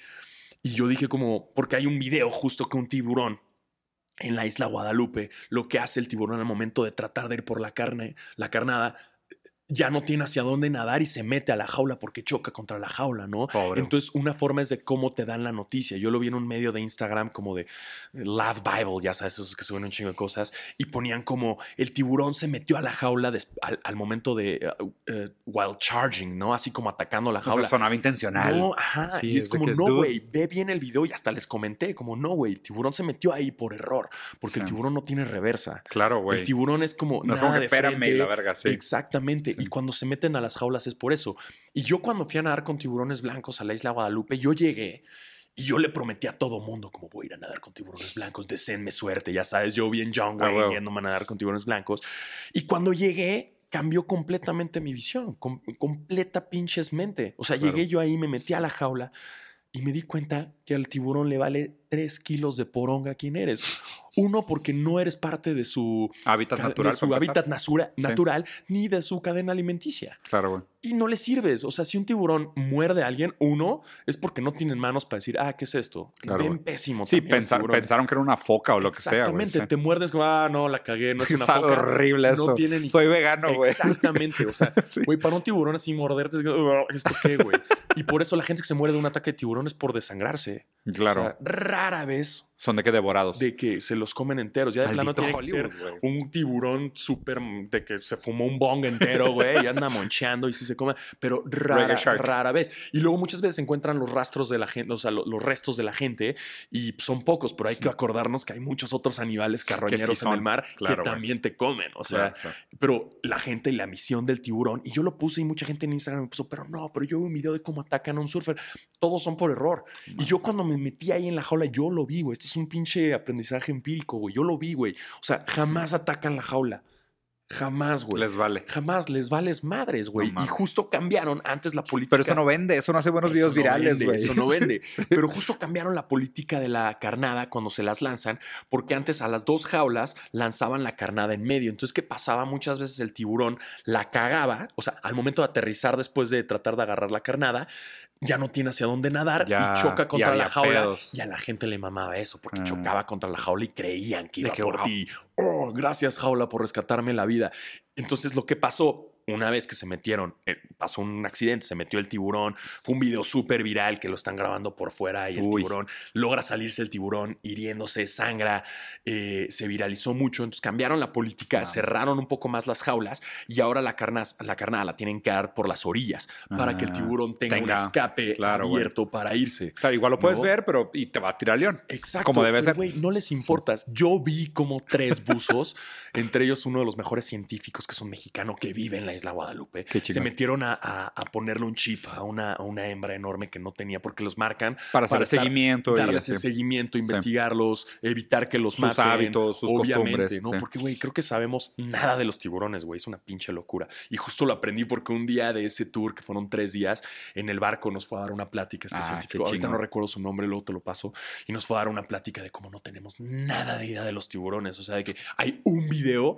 Y yo dije como, porque hay un video justo que un tiburón en la isla Guadalupe, lo que hace el tiburón al momento de tratar de ir por la carne, la carnada, ya no tiene hacia dónde nadar y se mete a la jaula porque choca contra la jaula, ¿no? Pobre. Entonces, una forma es de cómo te dan la noticia. Yo lo vi en un medio de Instagram como de Love Bible, ya sabes, esos que suben un chingo de cosas, y ponían como el tiburón se metió a la jaula des- al, al momento de uh, uh, while charging, ¿no? Así como atacando la O sea, jaula. sonaba intencional. No, ajá. Sí, y es, es de como, que, no, güey, ve bien el video y hasta les comenté, como, no, güey, el tiburón se metió ahí por error, porque el tiburón no tiene reversa. Claro, güey. El tiburón es como, No es nada como que de espérame y frente. la verga, sí. Exactamente. Y cuando se meten a las jaulas es por eso. Y yo cuando fui a nadar con tiburones blancos a la isla Guadalupe, yo llegué y yo le prometí a todo mundo como voy a ir a nadar con tiburones blancos, deseenme suerte, ya sabes, yo vi en John Ah, Wayne huevo. yéndome a nadar con tiburones blancos. Y cuando llegué, cambió completamente mi visión, com- completa pinches mente. O sea, Claro. llegué yo ahí, me metí a la jaula y me di cuenta que al tiburón le vale 3 kilos de poronga quién eres. Uno, porque no eres parte de su, Hábitat natural. de su hábitat nasura- Sí. natural ni de su cadena alimenticia. Claro, güey. Y no le sirves. O sea, si un tiburón muerde a alguien, uno, es porque no tienen manos para decir, ah, ¿qué es esto? Claro, Ven pésimo. Sí, pensar- pensaron que era una foca o lo que sea. Exactamente. Te muerdes como, ah, no, la cagué, no es una foca. horrible esto. No tiene ni Soy vegano, güey. Exactamente. O sea, Sí. güey, para un tiburón así morderte, es que, "Ugh, ¿esto qué, güey? Y por eso la gente que se muere de un ataque de tiburón es por desangrarse. Claro. O sea, vez Son de que devorados. de que se los comen enteros. Ya de plano tiene que ser un tiburón súper de que se fumó un bong entero, güey, y anda moncheando y sí se come, pero rara, rara vez. Y luego muchas veces se encuentran los rastros de la gente, o sea, lo- los restos de la gente, y son pocos, pero hay que acordarnos que hay muchos otros animales carroñeros en son, el mar claro, que también te comen, o sea, Claro, claro. pero la gente y la misión del tiburón, y yo lo puse y mucha gente en Instagram me puso, pero no, pero yo vi un video de cómo atacan a un surfer, todos son por error. Y yo cuando me metí ahí en la jaula, yo lo vi, güey. Es un pinche aprendizaje empírico, güey. Yo lo vi, güey. O sea, jamás atacan la jaula. Jamás, güey. Les vale. Jamás les vales madres, güey. No y justo cambiaron antes la política. Pero eso no vende, eso no hace buenos Eso videos no virales, güey. Eso no vende. Pero justo cambiaron la política de la carnada cuando se las lanzan, porque antes a las dos jaulas lanzaban la carnada en medio. Entonces, ¿qué pasaba? Muchas veces el tiburón la cagaba, o sea, al momento de aterrizar después de tratar de agarrar la carnada, ya no tiene hacia dónde nadar Ya, y choca contra la jaula. pedos. Y a la gente le mamaba eso, porque Ah. chocaba contra la jaula y creían que iba que, por wow. ti. Oh, gracias, jaula, por rescatarme la vida. Entonces, lo que pasó una vez que se metieron, eh, pasó un accidente, se metió el tiburón, fue un video súper viral que lo están grabando por fuera y el Uy. tiburón logra salirse el tiburón hiriéndose, sangra, eh, se viralizó mucho, entonces cambiaron la política, cerraron un poco más las jaulas y ahora la, carnas, la carnada la tienen que dar por las orillas para que el Ah, tiburón tenga, un escape claro, abierto para irse. Claro, igual lo puedes No. ver, pero y te va a tirar león. Exacto. Como debe ser. no les importas. Yo vi como tres buzos, entre ellos uno de los mejores científicos que es un mexicano que vive en la isla Guadalupe. Se metieron a, a- a ponerle un chip a una, a una hembra enorme que no tenía porque los marcan. Para hacer Para seguimiento Darles el seguimiento, investigarlos, evitar que los Sus maten. hábitos, sus obviamente, costumbres, ¿no? sí. Porque, güey, creo que sabemos nada de los tiburones, güey. Es una pinche locura. Y justo lo aprendí porque un día de ese tour, que fueron tres días, en el barco nos fue a dar una plática este Ah, científico. Ahorita no recuerdo su nombre, luego te lo paso. Y nos fue a dar una plática de cómo no tenemos nada de idea de los tiburones. O sea, de que hay un video.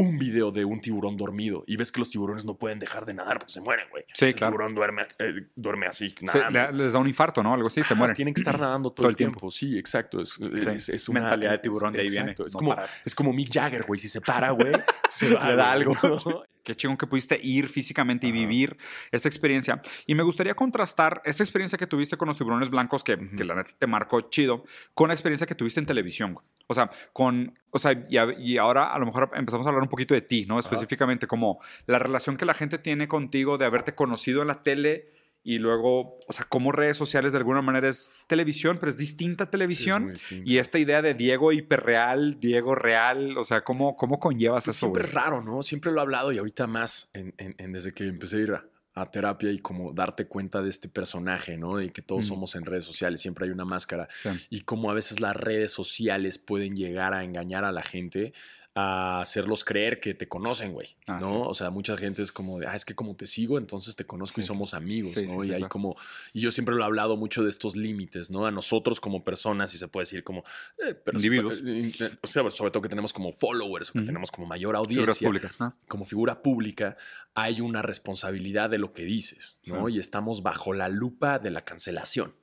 Un video de un tiburón dormido y ves que los tiburones no pueden dejar de nadar porque se mueren, güey. Sí, El claro. tiburón duerme, eh, duerme así, nadando. le- les da un infarto, ¿no? Algo así, se mueren. Tienen que estar nadando todo, Todo el el tiempo. tiempo. Sí, exacto. Es, es- es una Mentalidad de tiburón, de ahí viene. Es, no como, parar. es como Mick Jagger, güey. Si se para, güey, se va. Le da algo. Qué chingón que pudiste ir físicamente y vivir esta experiencia. Y me gustaría contrastar esta experiencia que tuviste con los tiburones blancos, que, la neta te marcó chido, con la experiencia que tuviste en televisión. O sea, con, o sea y, a- y ahora a lo mejor empezamos a hablar un poquito de ti, ¿no? Específicamente como la relación que la gente tiene contigo de haberte conocido en la tele y luego, o sea, cómo redes sociales de alguna manera es televisión, pero es distinta televisión. y esta idea de Diego hiperreal, Diego real, o sea, ¿cómo, cómo conllevas Pues eso? siempre es raro, ¿no? Siempre lo he hablado y ahorita más en, en- en desde que empecé a ir a, a terapia y como darte cuenta de este personaje, ¿no? De que todos Mm. somos en redes sociales, siempre hay una máscara Sí. y cómo a veces las redes sociales pueden llegar a engañar a la gente a hacerlos creer que te conocen, güey, Ah, ¿no? sí. O sea, mucha gente es como de, ah, es que como te sigo, entonces te conozco y somos amigos, Sí, ¿no? y hay claro. como, y yo siempre lo he hablado mucho de estos límites, ¿no? A nosotros como personas, y se puede decir como, eh, Individuos. eh, eh, o sea, sobre todo que tenemos como followers, o que tenemos como mayor Figuras audiencia públicas, ¿no? como figura pública hay una responsabilidad de lo que dices, ¿no? Y estamos bajo la lupa de la cancelación.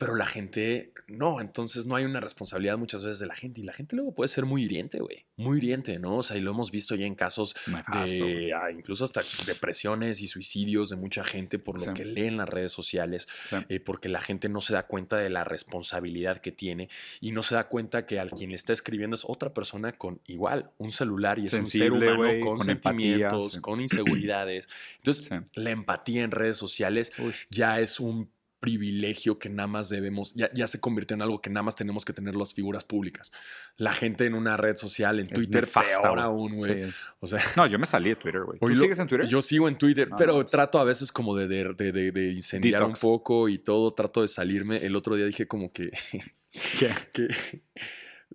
Pero la gente no, entonces no hay una responsabilidad muchas veces de la gente y la gente luego puede ser muy hiriente, güey, muy hiriente, ¿no? O sea, y lo hemos visto ya en casos Nefasto, de ah, incluso hasta depresiones y suicidios de mucha gente por lo Sí. que leen las redes sociales, Sí. eh, porque la gente no se da cuenta de la responsabilidad que tiene y no se da cuenta que al quien le está escribiendo es otra persona con igual un celular y es un ser humano con, con empatía, sentimientos, sí. con inseguridades. Entonces, la empatía en redes sociales Uy. ya es un privilegio que nada más debemos, ya, ya se convirtió en algo que nada más tenemos que tener las figuras públicas. La gente en una red social, en Es Twitter, nefasta, peor aún, güey. Sí. O sea, No, yo me salí de Twitter, güey. ¿Tú lo- sigues en Twitter? Yo sigo en Twitter, pero no. trato a veces como de, de, de- de- de incendiar Detox. un poco y todo, trato de salirme. El otro día dije como que, ¿Qué? que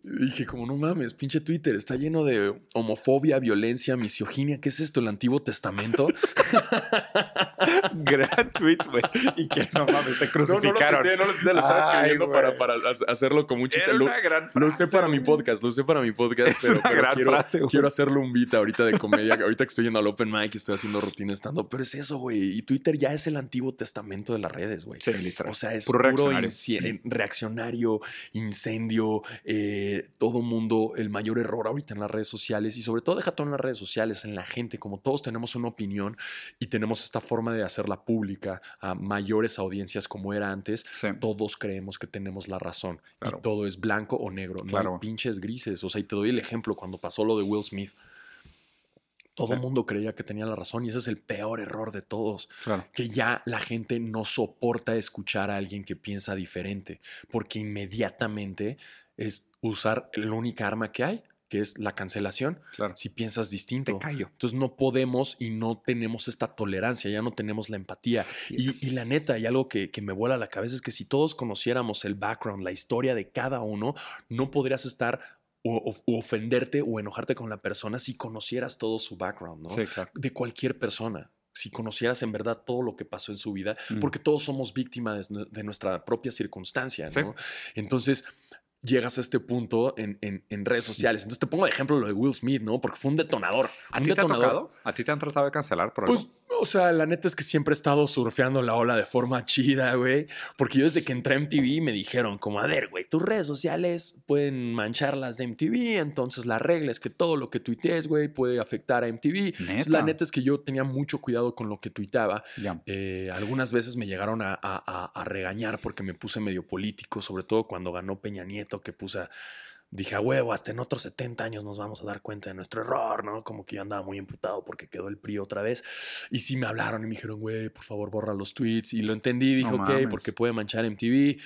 dije como no mames, pinche Twitter está lleno de homofobia, violencia, misoginia. ¿Qué es esto? ¿El Antiguo Testamento? Gran tweet, güey. Y que no mames, te No, crucificaron. no lo tuiteé, no lo tuiteé, lo estaba escribiendo para, para ha- hacerlo como un chiste. Era Lo, una gran lo usé para mi podcast, lo usé para mi podcast, Es pero, una pero gran quiero, frase, quiero hacerlo un beat ahorita de comedia. ahorita que estoy yendo al open mic y estoy haciendo rutina estando, pero es eso, güey. Y Twitter ya es el Antiguo Testamento de las redes, güey. Sí, literal. O sea, es Puro puro, reaccionario. inci- reaccionario, incendio, eh, todo mundo, el mayor error ahorita en las redes sociales y sobre todo deja todo en las redes sociales, en la gente, como todos tenemos una opinión y tenemos esta forma de hacerla pública a mayores audiencias como era antes, Sí. todos creemos que tenemos la razón Claro. y todo es blanco o negro, no hay pinches grises. O sea, y te doy el ejemplo cuando pasó lo de Will Smith. Todo el Sí. mundo creía que tenía la razón y ese es el peor error de todos Claro. que ya la gente no soporta escuchar a alguien que piensa diferente, porque inmediatamente es usar la única arma que hay, que es la cancelación, Claro. si piensas distinto. Te callo. Entonces no podemos y no tenemos esta tolerancia, ya no tenemos la empatía. Y, y la neta, hay algo que, que me vuela la cabeza, es que si todos conociéramos el background, la historia de cada uno, no podrías estar o, ofenderte o enojarte con la persona si conocieras todo su background, ¿no? Sí, claro. de cualquier persona. Si conocieras en verdad todo lo que pasó en su vida, Mm. porque todos somos víctimas de, de nuestra propia circunstancia. Entonces, llegas a este punto en, en- en redes sociales. Entonces, te pongo de ejemplo lo de Will Smith, ¿no? Porque fue un detonador. ¿A ti te ha tocado? ¿A ti te han tratado de cancelar por algo? Pues, o sea, la neta es que siempre he estado surfeando la ola de forma chida, güey. Porque yo desde que entré a MTV me dijeron como, a ver, güey, tus redes sociales pueden manchar las de MTV, entonces la regla es que todo lo que tuitees, güey, puede afectar a MTV. Entonces, la Neta. es que yo tenía mucho cuidado con lo que tuiteaba. Ya. Eh, algunas veces me llegaron a, a- a- a regañar porque me puse medio político, sobre todo cuando ganó Peña Nieto, que puse, dije a huevo, hasta en otros 70 años nos vamos a dar cuenta de nuestro error, ¿no? Como que yo andaba muy emputado porque quedó el PRI otra vez. Y sí me hablaron y me dijeron, güey, por favor, borra los tweets. Y lo entendí, dije, No ok, mames. porque puede manchar MTV.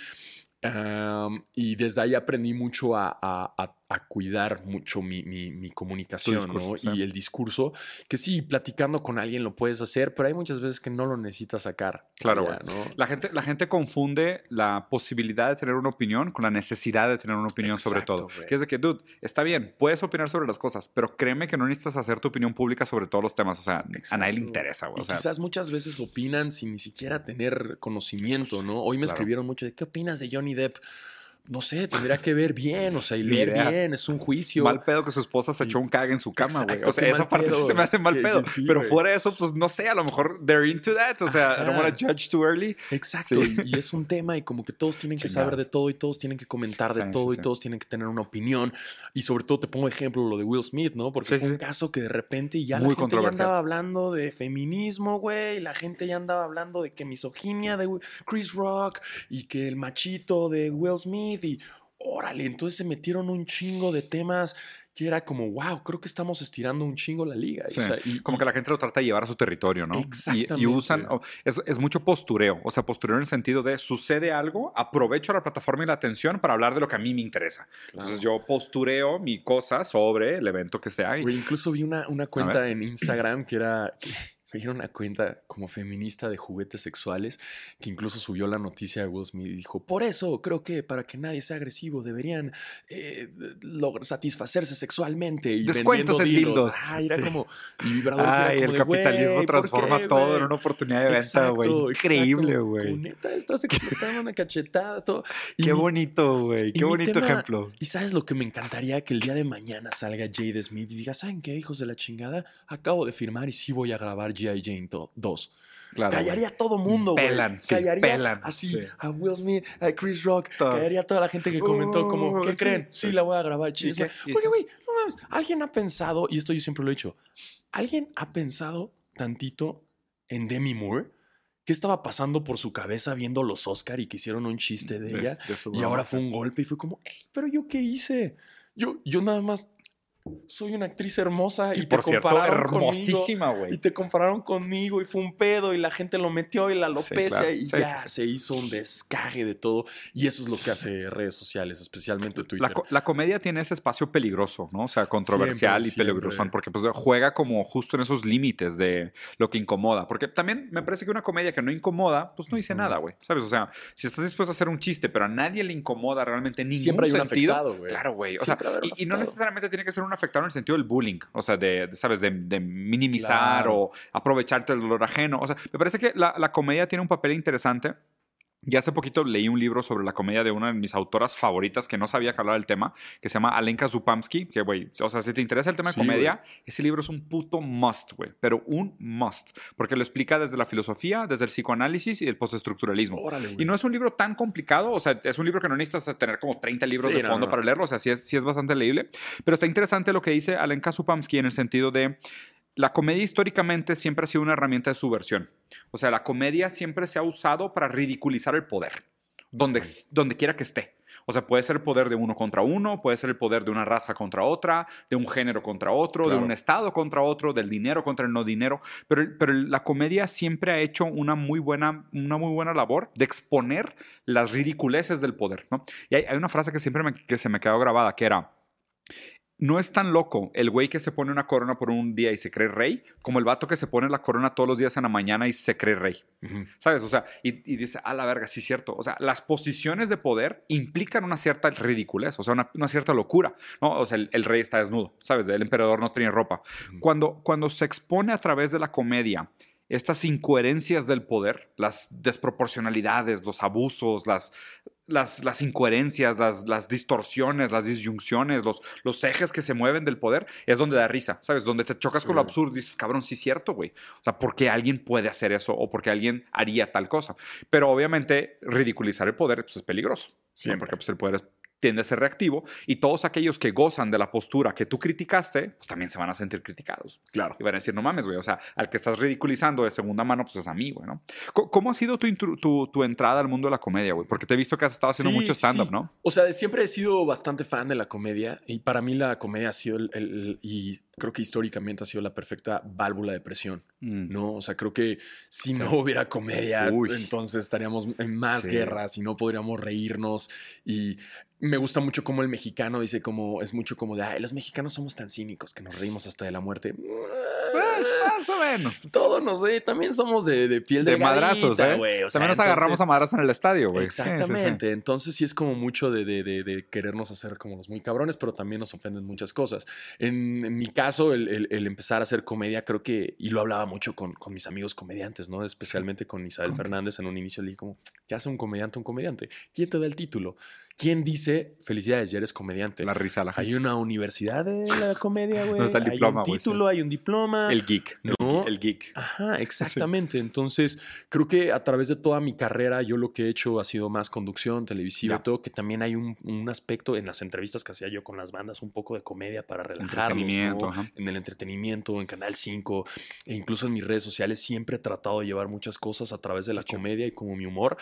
Am, y desde ahí aprendí mucho a, a- a- a cuidar mucho mi, mi- mi comunicación discurso, ¿no? sí. y el discurso, que sí, platicando con alguien lo puedes hacer, pero hay muchas veces que no lo necesitas sacar. Claro, Vaya, ¿no? La gente, la gente confunde la posibilidad de tener una opinión con la necesidad de tener una opinión sobre Exacto, todo. güey. Que es de que, dude, está bien, puedes opinar sobre las cosas, pero créeme que no necesitas hacer tu opinión pública sobre todos los temas. O sea, a nadie le Exacto. interesa. Y O sea, quizás muchas veces opinan sin ni siquiera tener conocimiento, ¿no? Hoy me Claro. escribieron mucho de qué opinas de Johnny Depp. No sé, tendría que ver bien, o sea, y leer idea. bien, es un juicio. mal pedo que su esposa se echó un cague en su cama, güey. O sea, esa parte sí se me hace mal que- pedo. sí, pero fuera de eso, pues no sé, a lo mejor they're into that. O sea, I don't Ajá. wanna judge too early. Exacto, Sí. y, es un tema y como que todos tienen que saber de todo y todos tienen que comentar de Sí, todo y todos tienen que tener una opinión. Y sobre todo te pongo ejemplo lo de Will Smith, ¿no? Porque fue un caso que de repente ya Muy la gente ya andaba hablando de feminismo, güey, la gente ya andaba hablando de que misoginia de Chris Rock y que el machito de Will Smith y órale, entonces se metieron un chingo de temas que era como, wow, creo que estamos estirando un chingo la liga. Sí, O sea, y, Como que la gente lo trata de llevar a su territorio, ¿no? Y- Y, Exactamente. usan, oh, es, es mucho postureo, o sea, postureo en el sentido de sucede algo, aprovecho la plataforma y la atención para hablar de lo que a mí me interesa. Entonces yo postureo mi cosa sobre el evento que esté ahí. Incluso vi una, una cuenta en Instagram que era, que era una cuenta como feminista de juguetes sexuales que incluso subió la noticia de Will Smith y dijo, por eso creo que para que nadie sea agresivo deberían eh, lograr satisfacerse sexualmente y Descuentos en dildos. Ay, era Sí. como... Y vibradores era Ay, como el de, capitalismo "Güey, ¿por transforma qué, todo güey?". en una oportunidad de venta, güey. Increíble, güey. Neta, estás explotando una cachetada, todo. Y Qué mi- bonito, güey. Qué bonito tema- ejemplo. ¿Y sabes lo que me encantaría? Que el día de mañana salga Jade Smith y diga, ¿saben qué, hijos de la chingada? Acabo de firmar y sí voy a grabar G.I. Jane 2. Claro. Callaría a todo mundo, güey. Pelan, sí, Callaría pelan, así sí. a Will Smith, a Chris Rock. Todos. Callaría a toda la gente que comentó como, Uh, ¿qué sí. creen? Sí, la voy a grabar, chingue su qué? madre". ¿Y Porque, güey, no mames. Alguien ha pensado, y esto yo siempre lo he dicho, ¿alguien ha pensado tantito en Demi Moore? ¿Qué estaba pasando por su cabeza viendo los Oscar y que hicieron un chiste de ella? de Y ahora fue un golpe y fue como, "Ey, pero yo qué hice? Yo, yo nada más soy una actriz hermosa y, Y te por cierto, compararon conmigo. hermosísima, Y güey. te compararon conmigo y fue un pedo y la gente lo metió y la alopecia claro. y Sí, ya sí, sí. se hizo un descague de todo. Y eso es lo que hace redes sociales, especialmente Twitter. La, co- la comedia tiene ese espacio peligroso, ¿no? O sea, controversial Siempre, y peligroso, porque pues juega como justo en esos límites de lo que incomoda. Porque también me parece que una comedia que no incomoda, pues no dice Ujú. nada, güey. ¿Sabes? O sea, si estás dispuesto a hacer un chiste, pero a nadie le incomoda realmente en ningún Siempre hay un sentido. afectado, güey. Claro, güey. O Siempre sea, y, y no necesariamente tiene que ser un afectado en el sentido del bullying, o sea, de, de, ¿sabes? De, de minimizar Claro. o aprovecharte del dolor ajeno. O sea, me parece que la, la comedia tiene un papel interesante. Y hace poquito leí un libro sobre la comedia de una de mis autoras favoritas que no sabía que hablaba del tema, que se llama Alenka Zupamsky, que, güey, o sea, si te interesa el tema Sí, de comedia, ese libro es un puto must, güey, pero un must, porque lo explica desde la filosofía, desde el psicoanálisis y el postestructuralismo. Órale. Y no es un libro tan complicado, o sea, es un libro que no necesitas tener como 30 libros Sí, de no, fondo no. para leerlo, o sea, sí es, sí es bastante leíble, pero está interesante lo que dice Alenka Zupamsky en el sentido de la comedia históricamente siempre ha sido una herramienta de subversión. O sea, la comedia siempre se ha usado para ridiculizar el poder, donde, donde quiera que esté. O sea, puede ser el poder de uno contra uno, puede ser el poder de una raza contra otra, de un género contra otro, Claro. de un estado contra otro, del dinero contra el no dinero. Pero, pero la comedia siempre ha hecho una muy buena, una muy buena labor de exponer las ridiculeces del poder. ¿no? Y hay, hay una frase que siempre me- que se me quedó grabada, que era, no es tan loco el güey que se pone una corona por un día y se cree rey, como el vato que se pone la corona todos los días en la mañana y se cree rey. Ujú. ¿Sabes? O sea, y, y dice, a la verga, sí es cierto. O sea, las posiciones de poder implican una cierta ridiculez, o sea, una, una cierta locura, ¿no? O sea, el, el rey está desnudo, ¿sabes? El emperador no tiene ropa. Ujú. Cuando, cuando se expone a través de la comedia estas incoherencias del poder, las desproporcionalidades, los abusos, las, las, las incoherencias, las, las distorsiones, las disyunciones, los, los ejes que se mueven del poder, es donde da risa, ¿sabes? Donde te chocas con lo absurdo y dices, cabrón, sí es cierto, güey. O sea, ¿por qué alguien puede hacer eso o por qué alguien haría tal cosa? Pero obviamente ridiculizar el poder pues, es peligroso. ¿no? Siempre. Porque pues, el poder es- tiende a ser reactivo y todos aquellos que gozan de la postura que tú criticaste, pues también se van a sentir criticados. Claro. Y van a decir, no mames, güey, o sea, al que estás ridiculizando de segunda mano, pues es a mí, güey, ¿no? ¿Cómo ha sido tu, tu, tu entrada al mundo de la comedia, güey? Porque te he visto que has estado haciendo Sí, mucho stand-up, sí. ¿no? O sea, siempre he sido bastante fan de la comedia y para mí la comedia ha sido el, el- el- y creo que históricamente ha sido la perfecta válvula de presión, Mm. ¿no? O sea, creo que si Sí. no hubiera comedia, Uy. entonces estaríamos en más guerras y no podríamos reírnos y me gusta mucho como el mexicano dice como es mucho como de, ay, los mexicanos somos tan cínicos que nos reímos hasta de la muerte. Pues, más o menos. Todos nos sé, también somos de, de piel De madrazos, ¿eh? güey, o sea, También nos entonces- agarramos a madrazos en el estadio, güey. Sí, sí, sí. Exactamente. Entonces sí es como mucho de, de- de- de querernos hacer como los muy cabrones, pero también nos ofenden muchas cosas. En, en mi caso, el, el- el empezar a hacer comedia, creo que, y lo hablaba mucho con, con mis amigos comediantes, ¿no? Especialmente con Isabel ¿Cómo? Fernández en un inicio, le dije como, ¿qué hace un comediante un comediante? ¿Quién te da el título? ¿Quién dice, felicidades, ya eres comediante? La risa a la gente. Hay una universidad de la comedia, güey. No está el hay diploma, un güey, sí. título, hay un diploma. El geek. No. El geek. Ajá, exactamente. Entonces, creo que a través de toda mi carrera, yo lo que he hecho ha sido más conducción televisiva y todo, que también hay un, un aspecto en las entrevistas que hacía yo con las bandas, un poco de comedia para relajarlos, Entretenimiento, ¿no? en el entretenimiento, en Canal 5, e incluso en mis redes sociales, siempre he tratado de llevar muchas cosas a través de la comedia y como mi humor,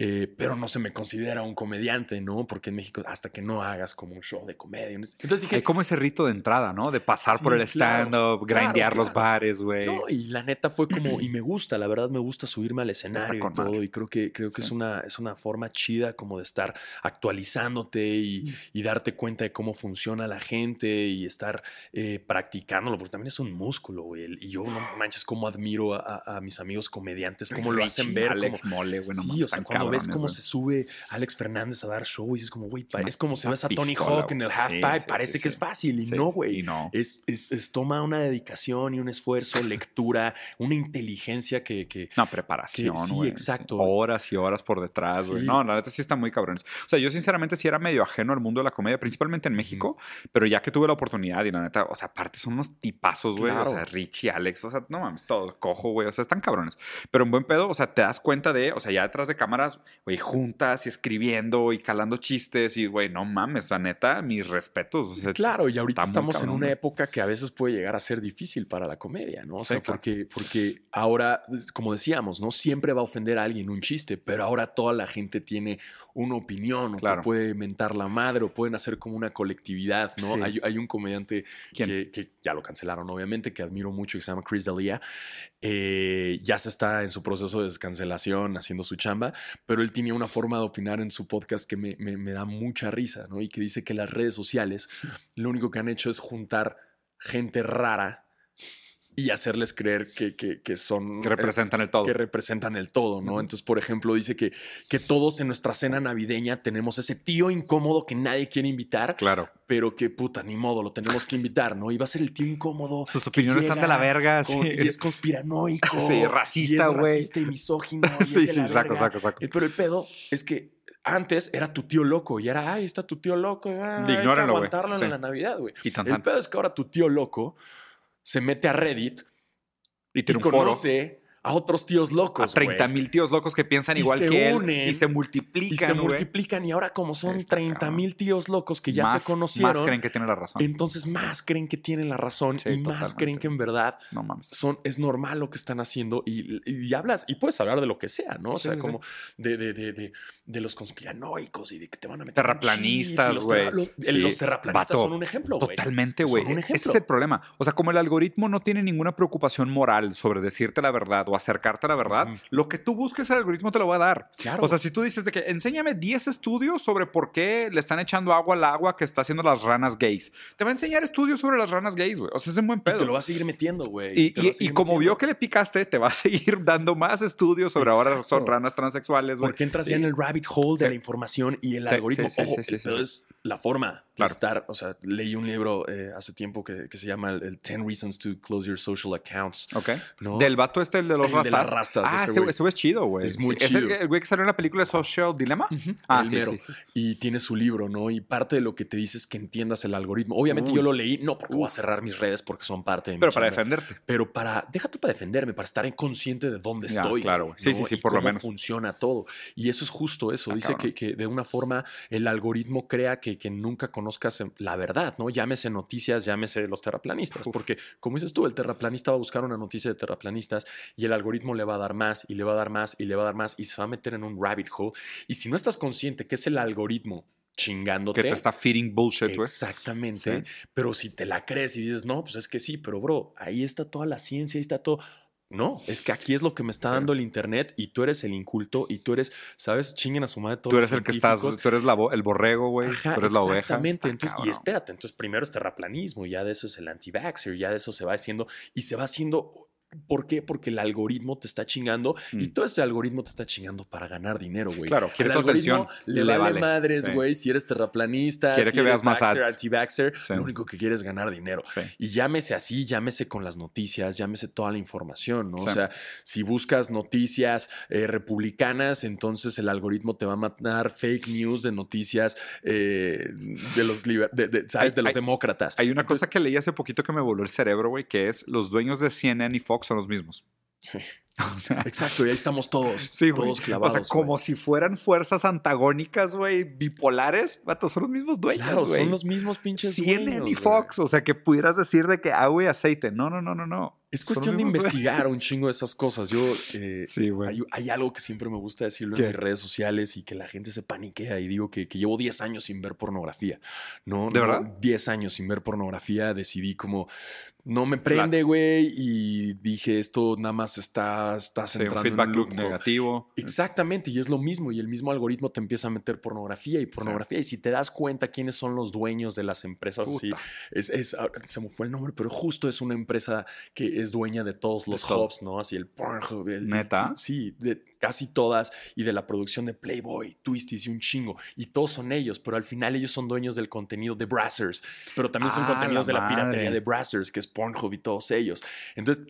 eh, pero no se me considera un comediante, ¿no? Porque en México, hasta que no hagas como un show de comedia. Entonces dije. Hay como ese rito de entrada, ¿no? De pasar por el stand-up, grindear los bares, güey. No, y la neta fue como, y me gusta, la verdad me gusta subirme al escenario y todo. Y creo que, creo que es, una, es una forma chida como de estar actualizándote y, y darte cuenta de cómo funciona la gente y estar eh, practicándolo, porque también es un músculo, güey. Y yo no manches cómo admiro a, a mis amigos comediantes, cómo lo hacen ver. Alex Mole, güey. sí, o sea, cuando ves cómo se sube Alex Fernández a dar show y es como, güey, es como se ves a Tony Hawk en el half pipe, parece que es fácil y no, güey. No. Es, es, es, toma una dedicación y un esfuerzo, lectura, una inteligencia que... que no, preparación, Sí, exacto. Horas y horas por detrás, güey. No, la neta sí está muy cabrones. O sea, yo sinceramente sí era medio ajeno al mundo de la comedia, principalmente en México, pero ya que tuve la oportunidad y la neta, o sea, aparte son unos tipazos, güey. O sea, Richie, Alex, o sea, no mames, todo cojo, güey. O sea, están cabrones. Pero en buen pedo, o sea, te das cuenta de, o sea, ya detrás de cámaras, güey, juntas y escribiendo y calando chistes y, güey, no mames, la neta, mis respetos. claro, y ahorita estamos en una época que a veces puede llegar a ser difícil para la comedia, ¿no? O sea, porque, porque ahora, como decíamos, ¿no? Siempre va a ofender a alguien un chiste, pero ahora toda la gente tiene una opinión, o te puede mentar la madre, o pueden hacer como una colectividad, ¿no? Hay, hay, un comediante que, que, ya lo cancelaron, obviamente, que admiro mucho, que se llama Chris D'Elia. Eh, ya se está en su proceso de descancelación, haciendo su chamba, pero él tenía una forma de opinar en su podcast que me, me, me da mucha risa, ¿no? Y que dice que las redes sociales lo único que han hecho es juntar gente rara y hacerles creer que, que, son... Que representan el todo. Que representan el todo, ¿no? Entonces, por ejemplo, dice que, que todos en nuestra cena navideña tenemos ese tío incómodo que nadie quiere invitar. Claro. Pero que, puta, ni modo, lo tenemos que invitar, ¿no? Y va a ser el tío incómodo. Sus opiniones están de la verga. sí. Y es conspiranoico. Sí, racista, güey. Racista y misógino. sí, sí, saco, saco, saco. Pero el pedo es que antes era tu tío loco y era, ay, está tu tío loco. Hay que aguantarlo en la Navidad, güey. El pedo es que ahora tu tío loco se mete a Reddit y, tiene conoce a otros tíos locos. A 30 mil tíos locos que piensan igual que él. Y se multiplican. Y se multiplican. Y ahora, como son 30 mil tíos locos que ya se conocieron. Más creen que tienen la razón. Entonces, más creen que tienen la razón. y más creen que en verdad Son, es normal lo que están haciendo. Y, hablas, y puedes hablar de lo que sea, ¿no? O sea, como de, de, de, de, los conspiranoicos y de que te van a meter. Terraplanistas, güey. Los, terraplanistas son un ejemplo, güey. Totalmente, güey. Ese es el problema. O sea, como el algoritmo no tiene ninguna preocupación moral sobre decirte la verdad o acercarte a la verdad, lo que tú busques el algoritmo te lo va a dar. Claro. O sea, si tú dices de que enséñame 10 estudios sobre por qué le están echando agua al agua que está haciendo las ranas gays, te va a enseñar estudios sobre las ranas gays, güey. O sea, es un buen pedo. te lo va a seguir metiendo, güey. Y, y, como vio que le picaste, te va a seguir dando más estudios sobre ahora son ranas transexuales, güey. Porque entras ya en el rabbit hole de la información y el algoritmo. Entonces, la forma de estar, o sea, leí un libro eh, hace tiempo que, que, se llama el, 10 Reasons to Close Your Social Accounts. Ok. Del vato este, el de los el rastas. Ah, ese, güey es chido, güey. Es muy chido. ¿Es el, güey que salió en la película de Social Dilemma? Ah, sí, sí, Y tiene su libro, ¿no? Y parte de lo que te dice es que entiendas el algoritmo. Obviamente yo lo leí, no porque voy a cerrar mis redes porque son parte de mi Pero para defenderte. Pero para, déjate para defenderme, para estar consciente de dónde estoy. Claro, Sí, sí, sí, por lo menos. funciona todo. Y eso es justo eso. dice que, que, de una forma el algoritmo crea que, que nunca conozcas la verdad, ¿no? Llámese noticias, llámese los terraplanistas. Porque, como dices tú, el terraplanista va a buscar una noticia de terraplanistas y el algoritmo le va a dar más y le va a dar más y le va a dar más y se va a meter en un rabbit hole. Y si no estás consciente que es el algoritmo chingándote. Que te está feeding bullshit, güey. Exactamente. Pero si te la crees y dices, no, pues es que sí, pero bro, ahí está toda la ciencia, ahí está todo. No, es que aquí es lo que me está dando el internet y tú eres el inculto y tú eres, ¿sabes? Chinguen a su madre todos Tú eres el que estás, tú eres la, el borrego, güey. Tú eres la oveja. Exactamente. Entonces, y espérate, entonces primero es terraplanismo y ya de eso es el anti-vaxxer, ya de eso se va haciendo y se va haciendo ¿Por qué? Porque el algoritmo te está chingando y mm. todo ese algoritmo te está chingando para ganar dinero, güey. Claro, quiere tu atención. Le, vale, madres, güey, si eres terraplanista, quiere si que veas más anti-vaxxer, lo único que quieres es ganar dinero. Y llámese así, llámese con las noticias, llámese toda la información, ¿no? O sea, si buscas noticias eh, republicanas, entonces el algoritmo te va a mandar fake news de noticias eh, de los, de, ¿sabes? de los demócratas. Hay una cosa que leí hace poquito que me voló el cerebro, güey, que es los dueños de CNN y Fox son los mismos. Sí. Exacto, y ahí estamos todos. Sí, todos clavados. O sea, como si fueran fuerzas antagónicas, güey, bipolares. Vato, son los mismos dueños, claro, son los mismos pinches CNN y Fox. O sea, que pudieras decir de que, ah, güey, aceite. No, no, no, no, no. Es cuestión de dueños. investigar un chingo de esas cosas. Yo, eh, Sí, güey. hay, hay algo que siempre me gusta decirlo ¿Qué? en mis redes sociales y que la gente se paniquea y digo que, que llevo 10 años sin ver pornografía. ¿no? ¿De No, verdad? 10 años sin ver pornografía. Decidí como, no me prende, güey. Y dije, esto nada más está, estás Sí, un en feedback un loop negativo. Exactamente, y es lo mismo, y el mismo algoritmo te empieza a meter pornografía y pornografía, y si te das cuenta quiénes son los dueños de las empresas así, es, es- ah, se me fue el nombre, pero justo es una empresa que es dueña de todos los todo. hubs, ¿no? Así el Pornhub, el- ¿Neta? Sí, de casi todas, y de la producción de Playboy, Twisties y un chingo, y todos son ellos, pero al final ellos son dueños del contenido de Brazzers, pero también son Ah, contenidos la de la piratería de Brazzers, que es Pornhub y todos ellos. Entonces,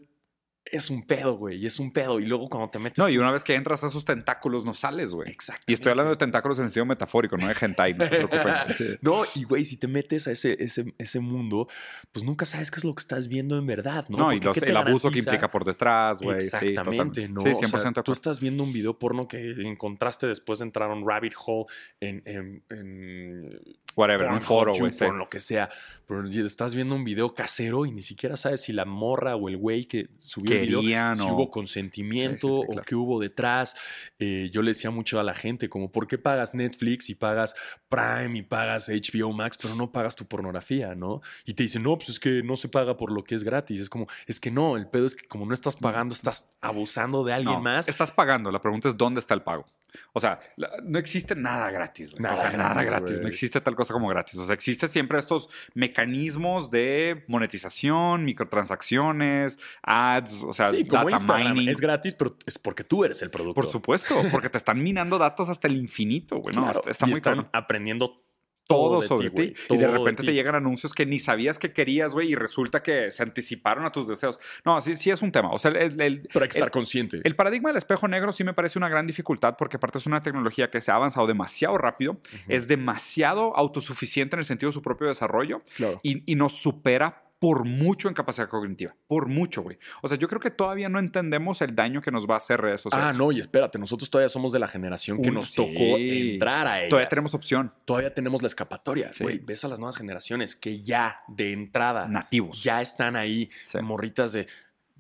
es un pedo, güey, y es un pedo, y luego cuando te metes... No, y una vez que entras a esos tentáculos no sales, güey. Exactamente. Y estoy hablando de tentáculos en el sentido metafórico, no de hentai, no se preocupen. Sí. No, y güey, si te metes a ese, ese, ese mundo, pues nunca sabes qué es lo que estás viendo en verdad, ¿no? No, y Porque los- ¿qué te el abuso que implica por detrás, güey. Exactamente. ¿no? Sí, O 100% sea, de tú estás viendo un video porno que encontraste después de entrar a un rabbit hole en, en, en Whatever, en un foro, güey. sí. Lo que sea. Pero estás viendo un video casero y ni siquiera sabes si la morra o el güey que subió Querían si o- hubo consentimiento Sí, sí, sí, o qué hubo detrás. Eh, yo le decía mucho a la gente, como, ¿por qué pagas Netflix y pagas Prime y pagas HBO Max, pero no pagas tu pornografía, ¿no? Y te dicen, no, pues es que no se paga por lo que es gratis. Es como, es que no, el pedo es que como no estás pagando, estás abusando de alguien No, más. Estás pagando. La pregunta es dónde está el pago. O sea, la- no existe nada gratis. Nada o sea, nada gratis. No existe tal cosa como gratis. O sea, existen siempre estos mecanismos de monetización, microtransacciones, ads, o sea, Sí, como data mining. es gratis, pero es porque tú eres el producto. Por supuesto, porque te están minando datos hasta el infinito, güey. No, Claro, está, está y muy están cabrón. aprendiendo todo sobre ti. Y de repente te llegan anuncios que ni sabías que querías, güey, y resulta que se anticiparon a tus deseos. No, sí, sí es un tema. O sea, el, el- Pero hay que estar el- consciente. el paradigma del espejo negro sí me parece una gran dificultad porque aparte es una tecnología que se ha avanzado demasiado rápido, es demasiado autosuficiente en el sentido de su propio desarrollo claro. y, y nos supera por mucho en capacidad cognitiva. Por mucho, güey. O sea, yo creo que todavía no entendemos el daño que nos va a hacer redes Ah, sociales. no, y espérate, nosotros todavía somos de la generación que Un- nos sí. tocó entrar a ellas. Todavía tenemos opción. Todavía tenemos la escapatoria. Sí. Güey, ves a las nuevas generaciones que ya de entrada Nativos. ya están ahí, Sí. morritas de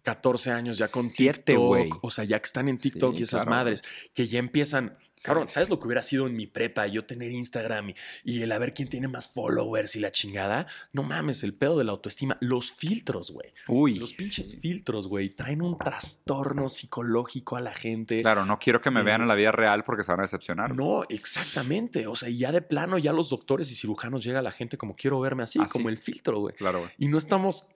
14 años ya con Siete, TikTok. O sea, ya que están en TikTok y esas claro. madres que ya empiezan. Cabrón, ¿sabes lo que hubiera sido en mi prepa? Yo tener Instagram y, y el a ver quién tiene más followers y la chingada. No mames, el pedo de la autoestima. Los filtros, güey. Uy. Los pinches filtros, güey, traen un trastorno psicológico a la gente. Claro, no quiero que me Eh, vean en la vida real porque se van a decepcionar. No, exactamente. O sea, ya de plano, ya los doctores y cirujanos llega la gente como quiero verme así, Así. como el filtro, güey. Claro, güey. Y no estamos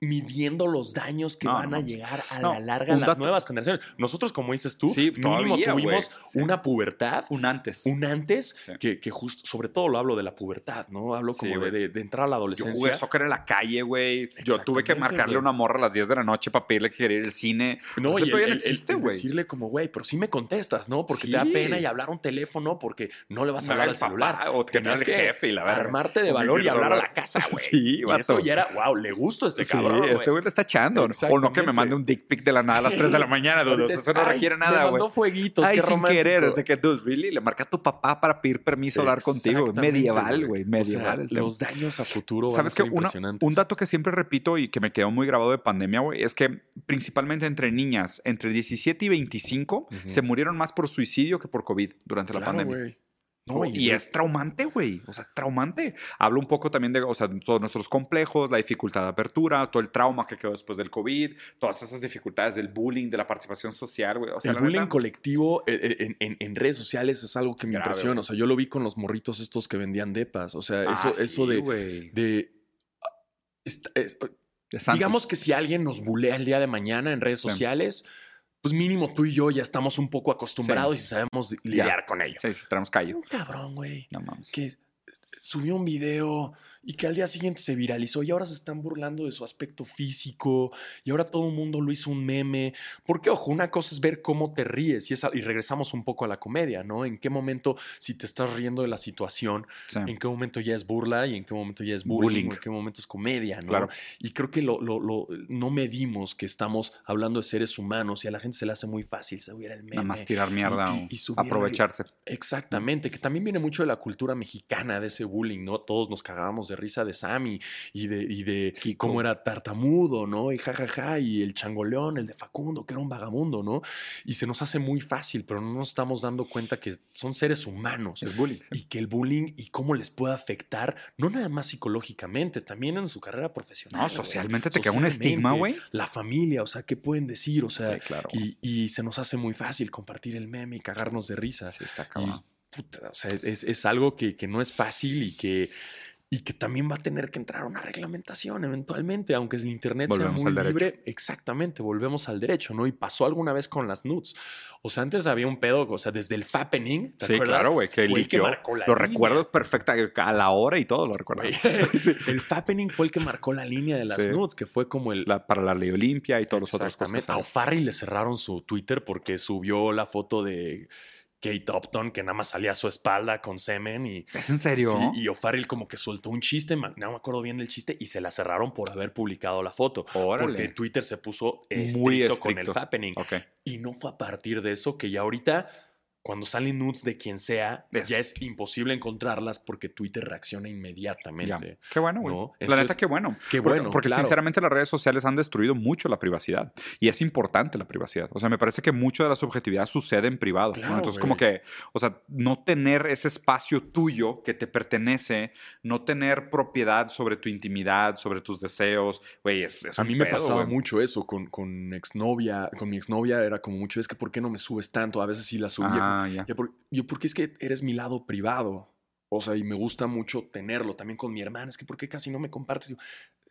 midiendo los daños que No, van a llegar a No, la larga las dato- nuevas generaciones. Nosotros, como dices tú, Sí, mínimo todavía, tuvimos. Sí. una pubertad, Un antes. un antes, Sí. que, que justo, sobre todo lo hablo de la pubertad, ¿no? Hablo como de, güey. de- de entrar a la Yo adolescencia. jugué soccer en la calle, güey. Yo tuve que marcarle una morra a las 10 de la noche para pedirle que quería ir al cine. No, Pues y el- existe, el güey. decirle como, güey, pero sí me contestas, ¿no? Porque te da pena y hablar a un teléfono porque no le vas a hablar el al celular. papá, o Tenías el jefe y la verga. Armarte de valor y hablar a la casa, güey. Sí, y eso ya era, wow, le gusto este Sí, cabrón, este güey le está echando. O no que me mande un dick pic de la nada a las 3 de la mañana, dude. Ahorita Eso es, no "Ay, requiere nada, güey. mandó fueguitos, Ay, qué sin romántico". querer. Es de que, dude, really, le marca a tu papá para pedir permiso a hablar contigo. Medieval, güey. O sea, Medieval el tema. los daños a futuro ¿Sabes van qué? a ser Una- impresionantes. un dato que siempre repito y que me quedó muy grabado de pandemia, güey, es que principalmente entre niñas, entre 17 y 25, Ujú. se murieron más por suicidio que por COVID durante la pandemia. güey. No, y, es traumante, güey. O sea, traumante. Hablo un poco también de, o sea, todos nuestros complejos, la dificultad de apertura, todo el trauma que quedó después del COVID, todas esas dificultades del bullying, de la participación social, güey. O sea, el bullying colectivo eh, eh, en, en- en redes sociales es algo que me Grave, impresiona. O sea, yo lo vi con los morritos estos que vendían depas. O sea, ah, eso, eso sí, de, güey. de ah, esta- es- digamos que si alguien nos bulea el día de mañana en redes Sí. Pues mínimo tú y yo ya estamos un poco acostumbrados y sabemos lidiar con ello. Sí, sí, tenemos callo. Un cabrón, güey, No mames. que subió un video y que al día siguiente se viralizó y ahora se están burlando de su aspecto físico y ahora todo el mundo lo hizo un meme. Porque, ojo, una cosa es ver cómo te ríes y, esa- y regresamos un poco a la comedia, ¿no? En qué momento, si te estás riendo de la situación, Sí. en qué momento ya es burla y en qué momento ya es bullying, en qué momento es comedia, ¿no? Claro. Y creo que lo, lo- lo- no medimos que estamos hablando de seres humanos y a la gente se le hace muy fácil subir el meme. Nada más tirar mierda y- o y aprovecharse. Exactamente, que también viene mucho de la cultura mexicana, de ese bullying, ¿no? Todos nos cagábamos de risa de Sammy y de, y de Kiko. cómo era tartamudo, ¿no? Y jajaja, y el changoleón, el de Facundo, que era un vagamundo, ¿no? Y se nos hace muy fácil, pero no nos estamos dando cuenta que son seres humanos. Es bullying. Y que el bullying y cómo les puede afectar, no nada más psicológicamente, también en su carrera profesional. No, socialmente te queda un estigma, güey. La familia, o sea, ¿qué pueden decir? O sea, Sí, claro. y, y se nos hace muy fácil compartir el meme y cagarnos de risa. Sí, está Y, puta, o sea, es, es- es algo que, que no es fácil y que, y que también va a tener que entrar a una reglamentación eventualmente, aunque el Internet Volvemos sea muy libre. Exactamente, volvemos al derecho, ¿no? Y pasó alguna vez con las nudes. O sea, antes había un pedo, o sea, desde el fappening. ¿te Sí, acuerdas? claro, güey, que liqueó. Lo recuerdo perfecta a la hora y todo lo recuerdo. Güey, El fappening fue el que marcó la línea de las Sí. nudes, que fue como el, La- para la ley Olimpia y todos los otros cosas. A O'Farrill le cerraron su Twitter porque subió la foto de Kate Upton que nada más salía a su espalda con semen y, ¿Es en serio? sí, y O'Farrill como que soltó un chiste, no me acuerdo bien del chiste, y se la cerraron por haber publicado la foto. Órale. Porque Twitter se puso estricto, Muy con el estricto. fappening. Ok. Y no fue a partir de eso que ya ahorita, cuando salen nudes de quien sea, Es- ya es imposible encontrarlas porque Twitter reacciona Ya. inmediatamente. Qué bueno, güey. ¿No? La neta, qué bueno. qué Porque- bueno, Porque claro. sinceramente las redes sociales han destruido mucho la privacidad. Y es importante la privacidad. O sea, me parece que mucho de la subjetividad sucede en privado. Entonces, güey. como que, o sea, no tener ese espacio tuyo que te pertenece, no tener propiedad sobre tu intimidad, sobre tus deseos, güey, es, es A mí me pasaba güey. mucho eso con, con exnovia, con mi exnovia era como mucho, es que ¿por qué no me subes tanto? A veces sí la subía. Ah, ya. Ya por- yo, porque es que eres mi lado privado. O sea, y me gusta mucho tenerlo también con mi hermana. Es que ¿por qué casi no me compartes? Digo,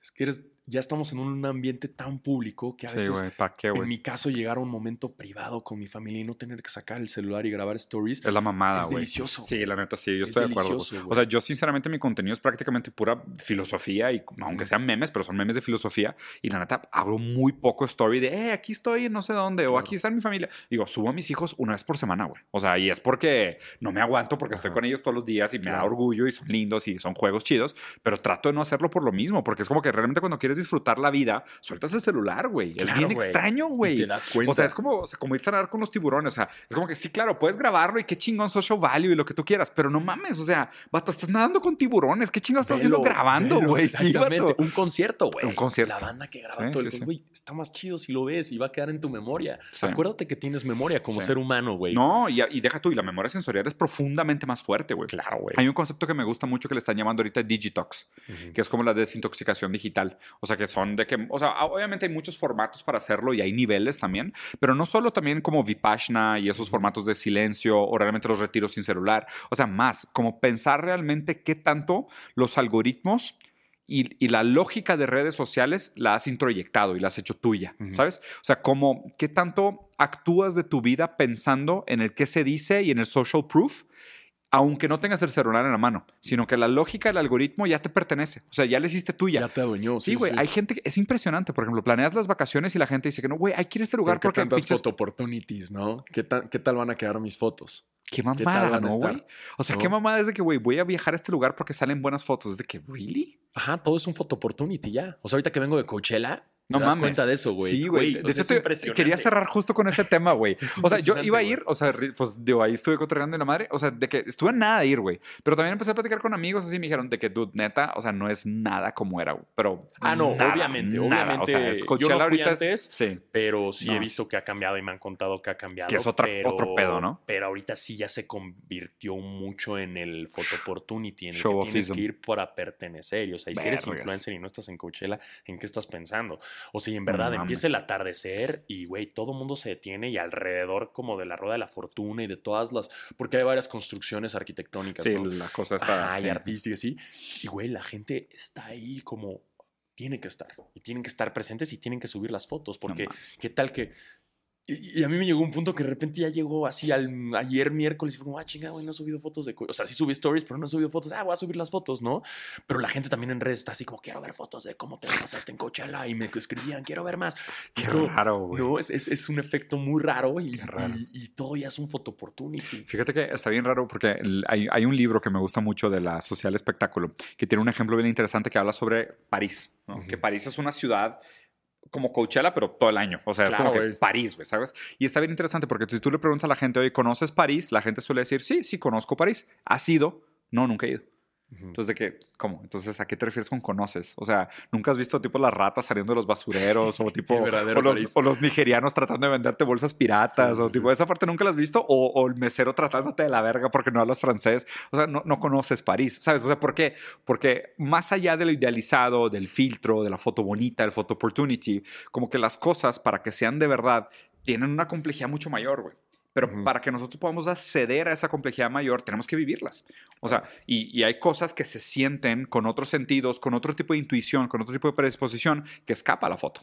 es que eres, ya estamos en un ambiente tan público que a Sí, veces, güey, ¿para qué, en güey? mi caso, llegar a un momento privado con mi familia y no tener que sacar el celular y grabar stories Es la mamada, es güey. delicioso. Sí, la neta, sí, yo Es estoy de acuerdo. güey. O güey. sea, yo sinceramente mi contenido es prácticamente pura filosofía y aunque sean memes, pero son memes de filosofía y la neta abro muy poco story de, eh, aquí estoy no sé dónde o Claro. aquí está mi familia. Digo, subo a mis hijos una vez por semana, güey. O sea, y es porque no me aguanto porque estoy Ajá. con ellos todos los días y me da Claro. orgullo y son lindos y son juegos chidos, pero trato de no hacerlo por lo mismo, porque es como que realmente cuando quieres disfrutar la vida, sueltas el celular, güey. Es Claro, bien güey. extraño, güey. te das cuenta. O sea, es como, o sea, como irte a nadar con los tiburones. O sea, es como que sí, claro, puedes grabarlo y qué chingón social value y lo que tú quieras, pero no mames, o sea, vato, estás nadando con tiburones. ¿Qué chingón estás haciendo grabando, güey? Sí, vato. Un concierto, güey. Un concierto. La banda que graba Sí, todo el sí. güey, está más chido si lo ves y va a quedar en tu memoria. Acuérdate que tienes memoria como ser humano, güey. No, y, y deja tú, y la memoria sensorial es profundamente más fuerte, güey. Claro, güey. Hay un concepto que me gusta mucho que le están llamando ahorita Digitox, que es como la desintoxicación digital. O sea, que son de que, o sea, obviamente hay muchos formatos para hacerlo y hay niveles también, pero no solo también como Vipassana y esos formatos de silencio o realmente los retiros sin celular. O sea, más como pensar realmente qué tanto los algoritmos y, y la lógica de redes sociales la has introyectado y la has hecho tuya. ¿sabes? O sea, como qué tanto actúas de tu vida pensando en el qué se dice y en el social proof aunque no tengas el celular en la mano, sino que la lógica del algoritmo ya te pertenece. O sea, ya le hiciste tuya. Ya te adueñó. Sí, güey. Hay gente que es impresionante. Por ejemplo, planeas las vacaciones y la gente dice que no, güey, hay que ir a este lugar porque porque tantas pinches- photo opportunities, ¿no? ¿Qué, ¿Qué tal van a quedar mis fotos? Qué mamada, van a ¿no, estar? güey? O sea, ¿No? qué mamada es de que, güey, voy a viajar a este lugar porque salen buenas fotos. Es de que, ¿really? Ajá, todo es un photo opportunity ya. O sea, ahorita que vengo de Coachella, No mames. cuenta de eso, güey. Sí, güey. De hecho, es te- quería cerrar justo con ese tema, güey. Es O sea, yo iba a ir, o sea, pues digo, ahí estuve cotorreando en la madre, o sea, de que estuve a nada de ir, güey. Pero también empecé a platicar con amigos así me dijeron de que, dude, neta, o sea, no es nada como era, güey. Pero. Ah, no, nada, obviamente, nada. obviamente. O sea, es Yo Coachella no fui ahorita es- antes, Sí. Pero sí he visto que ha cambiado y me han contado que ha cambiado. Que es otra- pero, otro pedo, ¿no? Pero ahorita sí ya se convirtió mucho en el photo opportunity, en el Show que tienes que ir para pertenecer. Y, o sea, y si eres influencer y no estás en Coachella, ¿en qué estás pensando? O sea, y en verdad mames. empieza el atardecer y, güey, todo el mundo se detiene y alrededor como de la rueda de la fortuna y de todas las... Porque hay varias construcciones arquitectónicas, Sí, ¿no? la cosa está. Ajá, y sí. sí. Y, güey, la gente está ahí como... Tiene que estar. Y tienen que estar presentes y tienen que subir las fotos. Porque, mames. ¿qué tal que...? Y, y a mí me llegó un punto que de repente ya llegó así al, ayer miércoles y fue como, ah, chinga, güey, no he subido fotos de... co-". O sea, sí subí stories, pero no he subido fotos. Ah, voy a subir las fotos, ¿no? Pero la gente también en redes está así como, quiero ver fotos de cómo te pasaste en Coachella. Y me escribían, quiero ver más. Qué como, raro, güey. No, es, es, es un efecto muy raro y, raro. y, y todo ya es un photo opportunity. Fíjate que está bien raro porque hay, hay un libro que me gusta mucho de la social espectáculo que tiene un ejemplo bien interesante que habla sobre París, ¿no? Que París es una ciudad como Coachella, pero todo el año. O sea, es Claro, como que. París, güey, ¿sabes? Y está bien interesante porque si tú le preguntas a la gente, oye, ¿conoces París? La gente suele decir, sí, sí, conozco París. ¿Has ido? No, nunca he ido. Entonces, ¿de qué? ¿Cómo? Entonces, ¿a qué te refieres con conoces? O sea, ¿nunca has visto tipo las ratas saliendo de los basureros o tipo verdadero o los, o los nigerianos tratando de venderte bolsas piratas Sí, o sí, tipo sí. esa parte nunca la has visto o, o el mesero tratándote de la verga porque no hablas francés? O sea, no, no conoces París, ¿sabes? O sea, ¿por qué? Porque más allá de lo idealizado, del filtro, de la foto bonita, del photo opportunity, como que las cosas para que sean de verdad tienen una complejidad mucho mayor, güey. Pero para que nosotros podamos acceder a esa complejidad mayor, tenemos que vivirlas. O sea, y, y hay cosas que se sienten con otros sentidos, con otro tipo de intuición, con otro tipo de predisposición que escapa a la foto.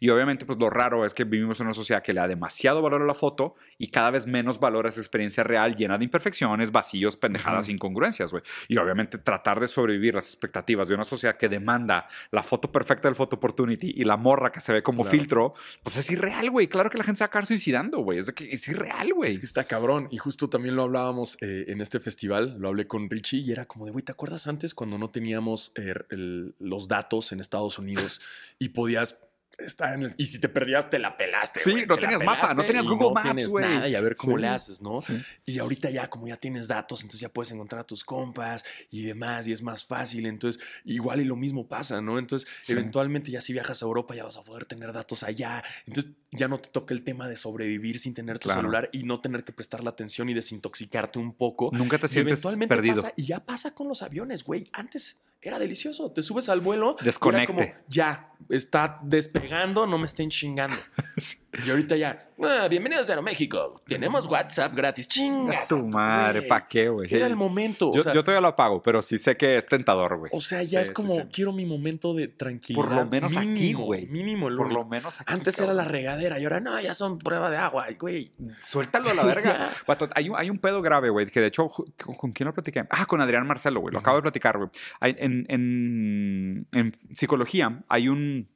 Y obviamente, pues lo raro es que vivimos en una sociedad que le da demasiado valor a la foto y cada vez menos valor a esa experiencia real llena de imperfecciones, vacíos, pendejadas, Ujú. incongruencias, güey. Y obviamente tratar de sobrevivir las expectativas de una sociedad que demanda la foto perfecta del photo opportunity y la morra que se ve como Claro. filtro, pues es irreal, güey. Claro que la gente se va a acabar suicidando, güey. Es, de que es irreal, güey. Es que está cabrón. Y justo también lo hablábamos eh, en este festival, lo hablé con Richie y era como de, güey, ¿te acuerdas antes cuando no teníamos eh, el- los datos en Estados Unidos y podías estar en el... Y si te perdías, te la pelaste. Sí, no te tenías mapa, no tenías Google no Maps, tienes güey. nada y a ver cómo Sí. le haces, ¿no? Sí. Y ahorita ya, como ya tienes datos, entonces ya puedes encontrar a tus compas y demás, y es más fácil. Entonces, igual y lo mismo pasa, ¿no? Entonces, Sí. eventualmente ya si viajas a Europa ya vas a poder tener datos allá. Entonces, ya no te toca el tema de sobrevivir sin tener tu Claro. celular y no tener que prestar la atención y desintoxicarte un poco. Nunca te sientes eventualmente perdido. pasa- y ya pasa con los aviones, güey. Antes era delicioso. Te subes al vuelo. era Desconecte. como, ya, está despegando, no me estén chingando. y ahorita ya, "Ah, bienvenidos a Aeroméxico. Tenemos WhatsApp gratis. Chingas. Tu madre. ¿para qué, güey? Era el momento. Yo, o sea, yo todavía lo apago, pero sí sé que es tentador, güey. o sea, ya Sí, es como, sí. quiero mi momento de tranquilidad. Por lo menos aquí, mínimo, güey. Mínimo, Por único. lo menos aquí. Antes era la regadera y ahora no, ya son prueba de agua, güey. Suéltalo a la verga. Hay, un, hay un pedo grave, güey, que de hecho, ¿con, con quién lo platiqué? Ah, con Adrián Marcelo, güey. Lo acabo de platicar, güey. En, en- en psicología hay un,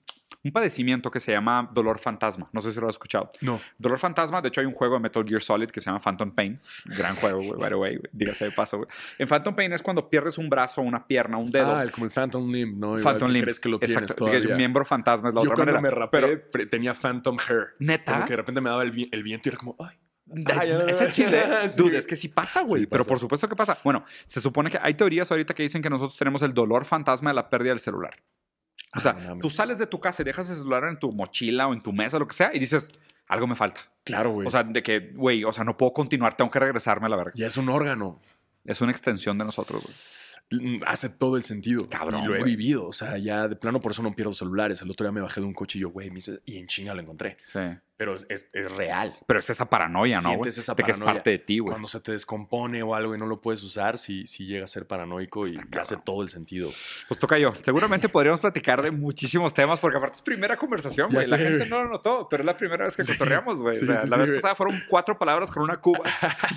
un padecimiento que se llama dolor fantasma. No sé si lo has escuchado. No. Dolor fantasma, de hecho hay un juego de Metal Gear Solid que se llama Phantom Pain. Gran juego, güey, by the way, dígase de paso, güey. En Phantom Pain es cuando pierdes un brazo, una pierna, un dedo. Ah, el- como el Phantom Limb, ¿no? Igual Phantom que Limb. crees que lo tienes Exacto. Diga, todavía. miembro fantasma es la Yo otra cuando manera. me rapé Pero, tenía Phantom Hair. neta, Como que de repente me daba el, vi- el viento y era como, ay. Es el chile. Dude, es que sí pasa, güey. Sí pero por supuesto que pasa. Bueno, se supone que hay teorías ahorita que dicen que nosotros tenemos el dolor fantasma de la pérdida del celular. O sea, Ah, tú sales de tu casa y dejas el celular en tu mochila o en tu mesa, lo que sea, y dices, algo me falta. Claro, güey. O sea, de que, güey, o sea, no puedo continuar, tengo que regresarme a la verga. ya es un órgano. Es una extensión de nosotros, güey. Mm, Hace todo el sentido. Cabrón, Y lo he güey. vivido. O sea, ya de plano por eso no pierdo celulares. El otro día me bajé de un coche y yo, güey, y en China lo encontré. Sí. Pero es, es- es real. Pero es esa paranoia, ¿no? Sientes esa De que es paranoia. parte de ti, güey. Cuando se te descompone o algo y no lo puedes usar, sí, sí llega a ser paranoico y Está hace cabrón. todo el sentido. Pues toca yo. Seguramente podríamos platicar de muchísimos temas, porque aparte es primera conversación, güey. La sé, gente güey. no lo notó, pero es la primera vez que cotorreamos, güey. Sí, o sea, sí, la sí, vez pasada fueron cuatro palabras con una cuba.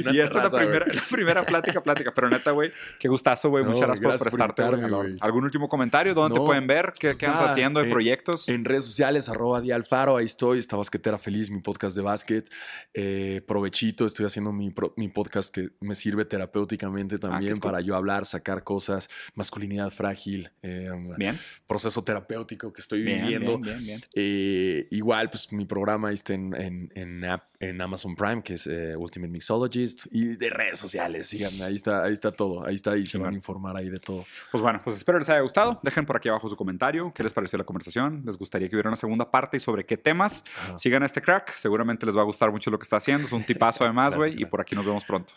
Una y esta es la primera, la primera plática, plática. Pero neta, güey, qué gustazo, güey. No, Muchas gracias, gracias por prestarte, invitarme, güey. ¿Algún último comentario? ¿Dónde te pueden ver? ¿Qué, pues qué andas haciendo de eh, proyectos? En redes sociales, arroba Di Alfaro, ahí estoy, esta basquetera feliz, mi podcast de básquet. Eh, provechito, estoy haciendo mi, pro- mi podcast que me sirve terapéuticamente también cool. para yo hablar, sacar cosas, masculinidad frágil, eh, Bien. proceso terapéutico que estoy Bien, viviendo. bien. Eh, igual, pues mi programa está en, en, en app- en Amazon Prime, que es eh, Ultimate Mixologist, y de redes sociales, síganme, ahí está, ahí está todo, ahí está, y se van a informar ahí de todo. Pues bueno, pues espero les haya gustado. Dejen por aquí abajo su comentario. ¿Qué les pareció la conversación? ¿Les gustaría que hubiera una segunda parte y sobre qué temas? Sigan a este crack. Seguramente les va a gustar mucho lo que está haciendo. Es un tipazo además, güey. Y por aquí nos vemos pronto.